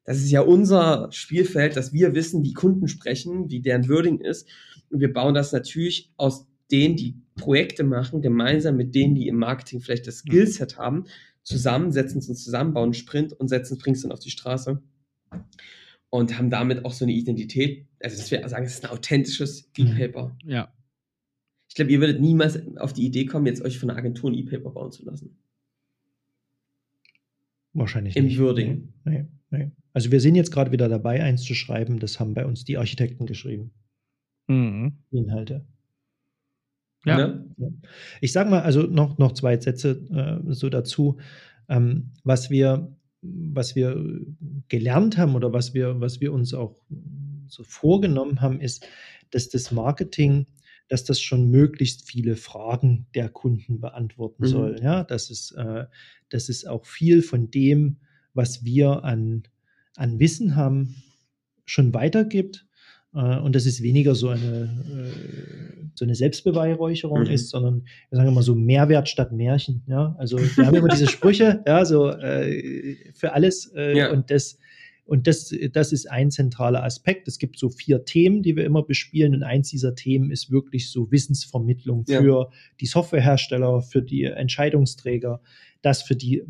das ist ja unser Spielfeld, dass wir wissen, wie Kunden sprechen, wie deren Wording ist. Und wir bauen das natürlich aus denen, die Projekte machen, gemeinsam mit denen, die im Marketing vielleicht das Skillset haben, zusammen, setzen uns zusammen, bauen einen Sprint und setzen, bringen es dann auf die Straße. Und haben damit auch so eine Identität, also das wäre sagen, es ist ein authentisches mhm. E-Paper. Ja. Ich glaube, ihr würdet niemals auf die Idee kommen, jetzt euch von einer Agentur ein E-Paper bauen zu lassen. Wahrscheinlich Im nicht. Wording. Nee, nee. Also wir sind jetzt gerade wieder dabei, eins zu schreiben. Das haben bei uns die Architekten geschrieben. Mhm. Inhalte. Ja. Ne? Ich sage mal, also noch, noch zwei Sätze äh, so dazu. Ähm, was wir, was wir gelernt haben oder was wir, was wir uns auch so vorgenommen haben, ist, dass das Marketing dass das schon möglichst viele Fragen der Kunden beantworten mhm. soll. Ja, dass es, äh, dass es auch viel von dem, was wir an, an Wissen haben, schon weitergibt. Äh, und dass es weniger so eine, äh, so eine Selbstbeweihräucherung mhm. ist, sondern wir sagen immer so Mehrwert statt Märchen. Ja, also wir haben immer diese Sprüche, <laughs> ja, so äh, für alles äh, ja. und das und das, das ist ein zentraler Aspekt. Es gibt so vier Themen, die wir immer bespielen. Und eins dieser Themen ist wirklich so Wissensvermittlung ja. für die Softwarehersteller, für die Entscheidungsträger, das für die,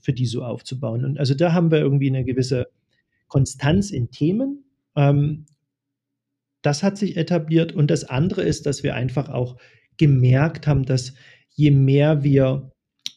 für die so aufzubauen. Und also da haben wir irgendwie eine gewisse Konstanz in Themen. Ähm, das hat sich etabliert. Und das andere ist, dass wir einfach auch gemerkt haben, dass je mehr wir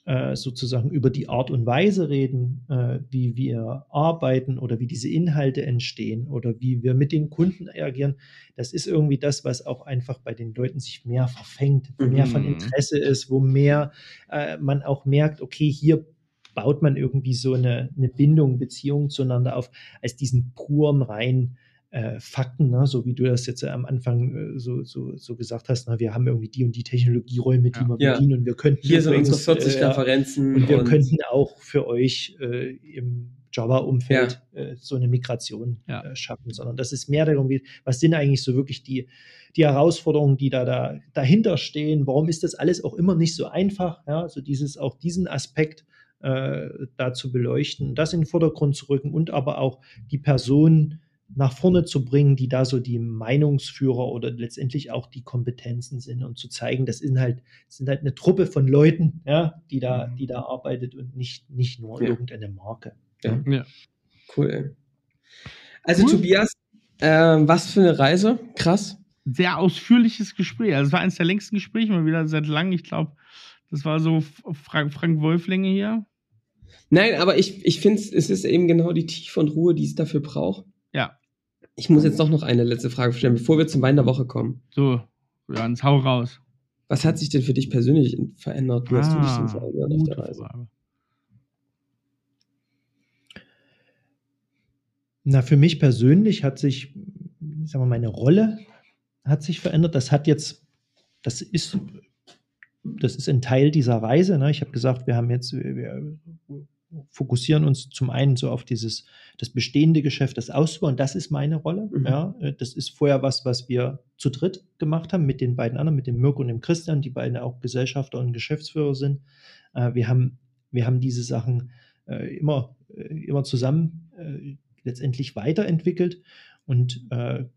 äh, sozusagen über die Art und Weise reden, äh, wie wir arbeiten oder wie diese Inhalte entstehen oder wie wir mit den Kunden agieren, das ist irgendwie das, was auch einfach bei den Leuten sich mehr verfängt, wo mehr von mhm. Interesse ist, wo mehr äh, man auch merkt, okay, hier baut man irgendwie so eine, eine Bindung, Beziehung zueinander auf, als diesen puren rein äh, Fakten, ne? so wie du das jetzt am Anfang äh, so, so, so gesagt hast, ne? wir haben irgendwie die und die Technologieräume, die ja. wir bedienen ja. und wir könnten hier sind unsere 40 äh, Referenzen und wir und könnten auch für euch äh, im Java-Umfeld ja. Äh, so eine Migration äh, schaffen, sondern das ist mehr darum, was sind eigentlich so wirklich die, die Herausforderungen, die da, da dahinter stehen, warum ist das alles auch immer nicht so einfach, ja, also dieses, auch diesen Aspekt da zu beleuchten, das in den Vordergrund zu rücken und aber auch die Person nach vorne zu bringen, die da so die Meinungsführer oder letztendlich auch die Kompetenzen sind und zu zeigen, das sind halt, sind halt eine Truppe von Leuten, ja, die da, mhm. die da arbeitet und nicht, nicht nur ja. irgendeine Marke. Ja. ja. Cool. Also cool. Tobias, äh, was für eine Reise? Krass. Sehr ausführliches Gespräch. Also es war eines der längsten Gespräche mal wieder seit langem. Ich glaube, das war so Frank, Frank Wolflänge hier. Nein, aber ich, ich finde, es ist eben genau die Tiefe und Ruhe, die es dafür braucht. Ja. Ich muss jetzt doch noch eine letzte Frage stellen, bevor wir zum Wein der Woche kommen. So, Jans, hau raus. Was hat sich denn für dich persönlich verändert? Wie hast du dich denn ah, verändert auf der Reise? Frage. Na, für mich persönlich hat sich, sagen wir, meine Rolle hat sich verändert. Das hat jetzt, das ist, das ist ein Teil dieser Reise. Ne? Ich habe gesagt, wir haben jetzt, wir, fokussieren uns zum einen so auf dieses, das bestehende Geschäft, das auszubauen. Das ist meine Rolle. Mhm. Ja, äh, das ist vorher was, was wir zu dritt gemacht haben mit den beiden anderen, mit dem Mirko und dem Christian, die beiden auch Gesellschafter und Geschäftsführer sind. Äh, wir haben, wir haben diese Sachen äh, immer, immer zusammen letztendlich weiterentwickelt und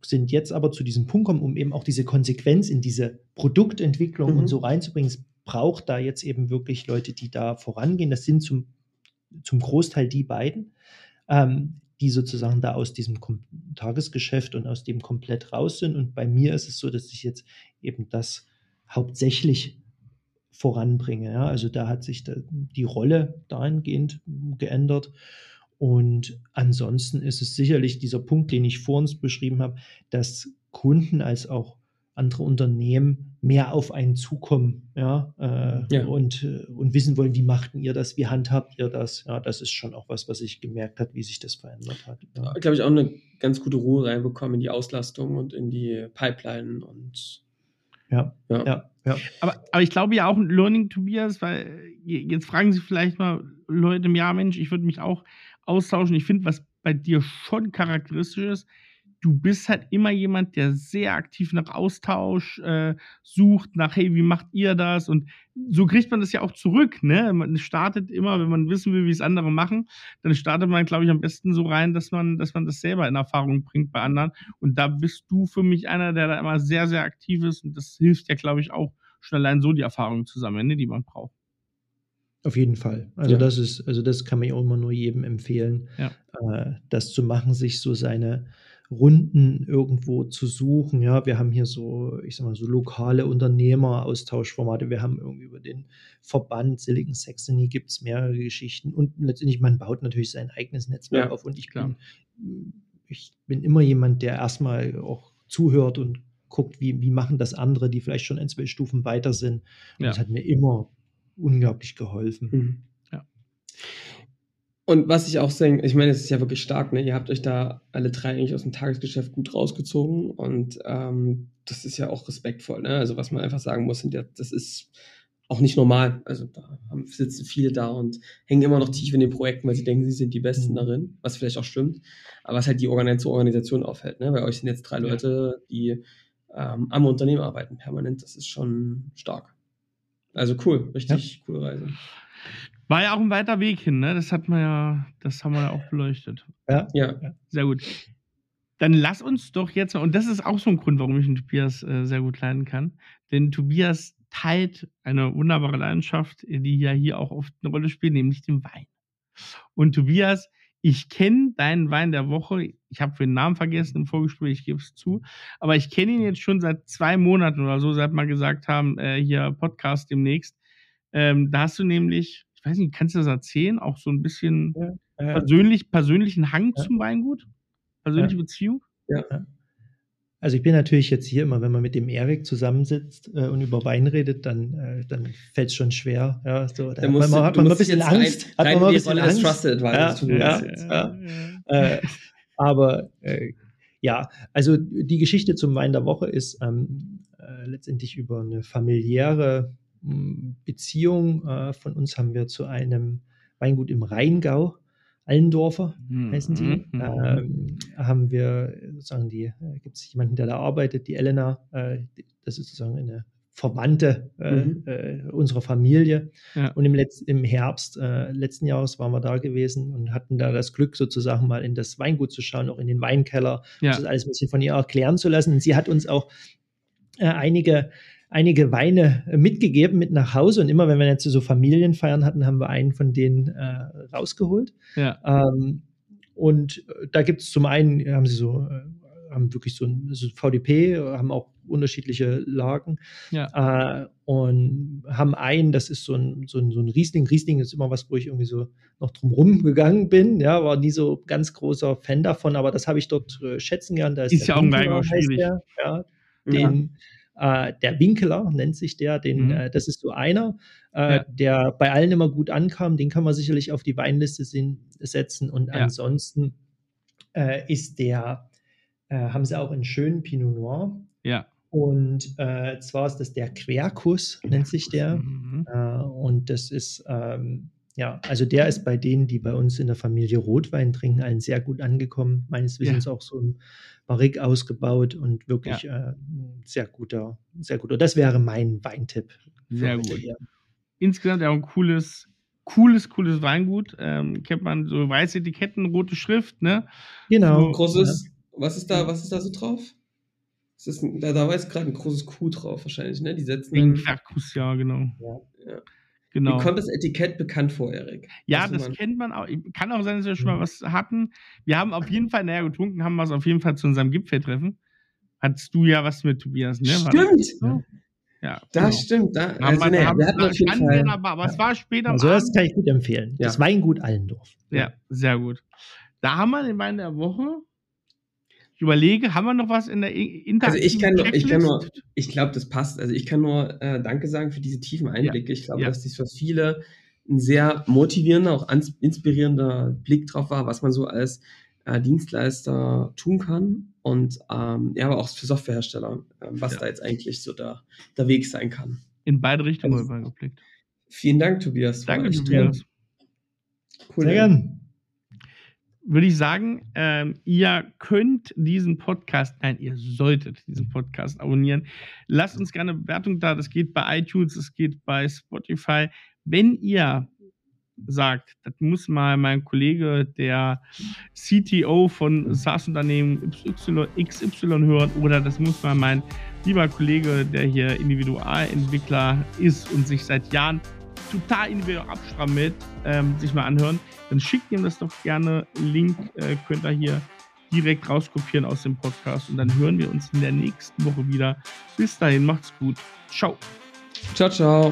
sind jetzt aber zu diesem Punkt gekommen, um eben auch diese Konsequenz in diese Produktentwicklung mhm. und so reinzubringen. Es braucht da jetzt eben wirklich Leute, die da vorangehen. Das sind zum zum Großteil die beiden. Ähm, die sozusagen da aus diesem Tagesgeschäft und aus dem komplett raus sind. Und bei mir ist es so, dass ich jetzt eben das hauptsächlich voranbringe. Ja? Also da hat sich die Rolle dahingehend geändert. Und ansonsten ist es sicherlich dieser Punkt, den ich vor uns beschrieben habe, dass Kunden als auch andere Unternehmen mehr auf einen zukommen ja, äh, ja. Und, äh, und wissen wollen, wie machten ihr das, wie handhabt ihr das. Ja, das ist schon auch was, was ich gemerkt habe, wie sich das verändert hat. Ja. Glaube ich auch eine ganz gute Ruhe reinbekommen in die Auslastung und in die Pipeline und ja, ja, ja. ja. Aber, aber ich glaube ja auch ein Learning, Tobias, weil jetzt fragen Sie vielleicht mal Leute im Jahr, Mensch, ich würde mich auch austauschen. Ich finde, was bei dir schon charakteristisch ist, du bist halt immer jemand, der sehr aktiv nach Austausch äh, sucht, nach, hey, wie macht ihr das? Und so kriegt man das ja auch zurück, ne? Man startet immer, wenn man wissen will, wie es andere machen, dann startet man, glaube ich, am besten so rein, dass man, dass man das selber in Erfahrung bringt bei anderen. Und da bist du für mich einer, der da immer sehr, sehr aktiv ist. Und das hilft ja, glaube ich, auch schon allein so die Erfahrung zu sammeln, ne, die man braucht. Auf jeden Fall. Also ja. das ist, also das kann man ja auch immer nur jedem empfehlen, ja. äh, das zu machen, sich so seine Runden irgendwo zu suchen. Ja, wir haben hier so, ich sag mal, so lokale Unternehmer-Austauschformate. Wir haben irgendwie über den Verband Silicon Saxony gibt es mehrere Geschichten und letztendlich, man baut natürlich sein eigenes Netzwerk ja, auf und ich bin, ich bin immer jemand, der erstmal auch zuhört und guckt, wie, wie machen das andere, die vielleicht schon ein, zwei Stufen weiter sind. Und ja. das hat mir immer unglaublich geholfen. Mhm. Und was ich auch denke, ich meine, es ist ja wirklich stark, ne? Ihr habt euch da alle drei eigentlich aus dem Tagesgeschäft gut rausgezogen und ähm, das ist ja auch respektvoll, ne? Also was man einfach sagen muss, das ist auch nicht normal. Also da haben, sitzen viele da und hängen immer noch tief in den Projekten, weil sie denken, sie sind die Besten mhm. darin, was vielleicht auch stimmt, aber was halt die Organisation aufhält, ne? Bei euch sind jetzt drei Leute, die ähm, am Unternehmen arbeiten permanent. Das ist schon stark. Also cool, richtig ja. coole Reise. War ja auch ein weiter Weg hin, ne? Das hat man ja, das haben wir ja auch beleuchtet. Ja. Ja. Sehr gut. Dann lass uns doch jetzt, und das ist auch so ein Grund, warum ich den Tobias äh, sehr gut leiden kann. Denn Tobias teilt eine wunderbare Leidenschaft, die ja hier auch oft eine Rolle spielt, nämlich den Wein. Und Tobias, ich kenne deinen Wein der Woche. Ich habe den Namen vergessen im Vorgespräch, ich gebe es zu. Aber ich kenne ihn jetzt schon seit zwei Monaten oder so, seit wir gesagt haben, äh, hier Podcast demnächst. Ähm, da hast du nämlich ich weiß nicht, kannst du das erzählen? Auch so ein bisschen ja, äh, persönlich, persönlichen Hang ja. zum Weingut? Persönliche ja. Beziehung? Ja. Also ich bin natürlich jetzt hier immer, wenn man mit dem Erik zusammensitzt äh, und über Wein redet, dann, äh, dann fällt es schon schwer. Ja, so, da musst, man, hat man ein bisschen Angst. Rein, hat man ein bisschen Angst. Trusted ja, ja, ja, äh, aber äh, ja, also die Geschichte zum Wein der Woche ist ähm, äh, letztendlich über eine familiäre Beziehung äh, von uns haben wir zu einem Weingut im Rheingau, Allendorfer mhm. heißen die, mhm. ähm, haben wir sozusagen die, äh, gibt es jemanden, der da arbeitet, die Elena, äh, das ist sozusagen eine Verwandte äh, mhm. unserer Familie. Ja. Und im, Letz-, im Herbst letzten Jahres waren wir da gewesen und hatten da das Glück, sozusagen mal in das Weingut zu schauen, auch in den Weinkeller, ja. das alles ein bisschen von ihr erklären zu lassen. Und sie hat uns auch einige einige Weine äh, mitgegeben mit nach Hause und immer wenn wir jetzt so Familienfeiern hatten, haben wir einen von denen äh, rausgeholt. Ja. Ähm, und äh, da gibt es zum einen, haben sie so, äh, haben wirklich so ein, so VDP, haben auch unterschiedliche Lagen ja. äh, und haben einen, das ist so ein, so, ein, so ein Riesling. Riesling ist immer was, wo ich irgendwie so noch drum gegangen bin. Ja, war nie so ganz großer Fan davon, aber das habe ich dort äh, schätzen gern. Da ist, ist ja auch ein schwierig. Der, ja, den, äh, der Winkler nennt sich der, den, mhm. äh, das ist so einer, äh, ja. der bei allen immer gut ankam. Den kann man sicherlich auf die Weinliste setzen. Und ja. ansonsten äh, ist der, äh, haben sie auch einen schönen Pinot Noir. Ja. Und äh, zwar ist das der Quercus, nennt sich der. Mhm. und das ist ähm, ja, also der ist bei denen, die bei uns in der Familie Rotwein trinken, allen sehr gut angekommen. Meines Wissens ja. auch so im Barrique ausgebaut und wirklich ja. äh, sehr guter, sehr guter. Das wäre mein Weintipp. Sehr gut. Hier. Insgesamt auch ein cooles, cooles, cooles Weingut. Ähm, kennt man so weiße Etiketten, rote Schrift, ne? Genau. So, großes, ja. was ist da, was ist da so drauf? Ist ein, da, da war jetzt gerade ein großes Q drauf wahrscheinlich, ne? Die setzen. Quercus, ja, genau. Ja. Genau. Mir kommt das Etikett bekannt vor, Erik. Ja, das kennt man auch. Kann auch sein, dass wir schon mal mhm. was hatten. Wir haben auf jeden Fall, naja, getrunken haben wir es auf jeden Fall zu unserem Gipfeltreffen. Hattest du ja was mit Tobias, ne? Stimmt! So? Ja, das genau. stimmt. Da, also, wir, nee, haben, wir hatten auf jeden Fall, aber, aber ja. es war später. Also, das kann ich gut empfehlen. Ja. Das Weingut Allendorf. Ja, sehr gut. Da haben wir den Wein der Woche. Ich überlege, haben wir noch was in der Interaktion? Also ich kann nur, ich kann nur, ich glaube, das passt. Also ich kann nur äh, Danke sagen für diese tiefen Einblicke. Ja. Ich glaube, ja. dass dies für viele ein sehr motivierender, auch inspirierender Blick drauf war, was man so als äh, Dienstleister tun kann und ähm, ja, aber auch für Softwarehersteller, äh, was ja. da jetzt eigentlich so der, der Weg sein kann. In beide Richtungen also, übergeblickt. Vielen Dank, Tobias. Danke, Tobias. Cool. Sehr gern würde ich sagen, ähm, ihr könnt diesen Podcast, nein, ihr solltet diesen Podcast abonnieren. Lasst uns gerne eine Bewertung da. Das geht bei iTunes, es geht bei Spotify. Wenn ihr sagt, das muss mal mein Kollege, der CTO von SaaS-Unternehmen XY hören oder das muss mal mein lieber Kollege, der hier Individualentwickler ist und sich seit Jahren total individuell abstrammelt, ähm, sich mal anhören, dann schickt ihm das doch gerne. Link äh, könnt ihr hier direkt rauskopieren aus dem Podcast und dann hören wir uns in der nächsten Woche wieder. Bis dahin, macht's gut. Ciao. Ciao, ciao.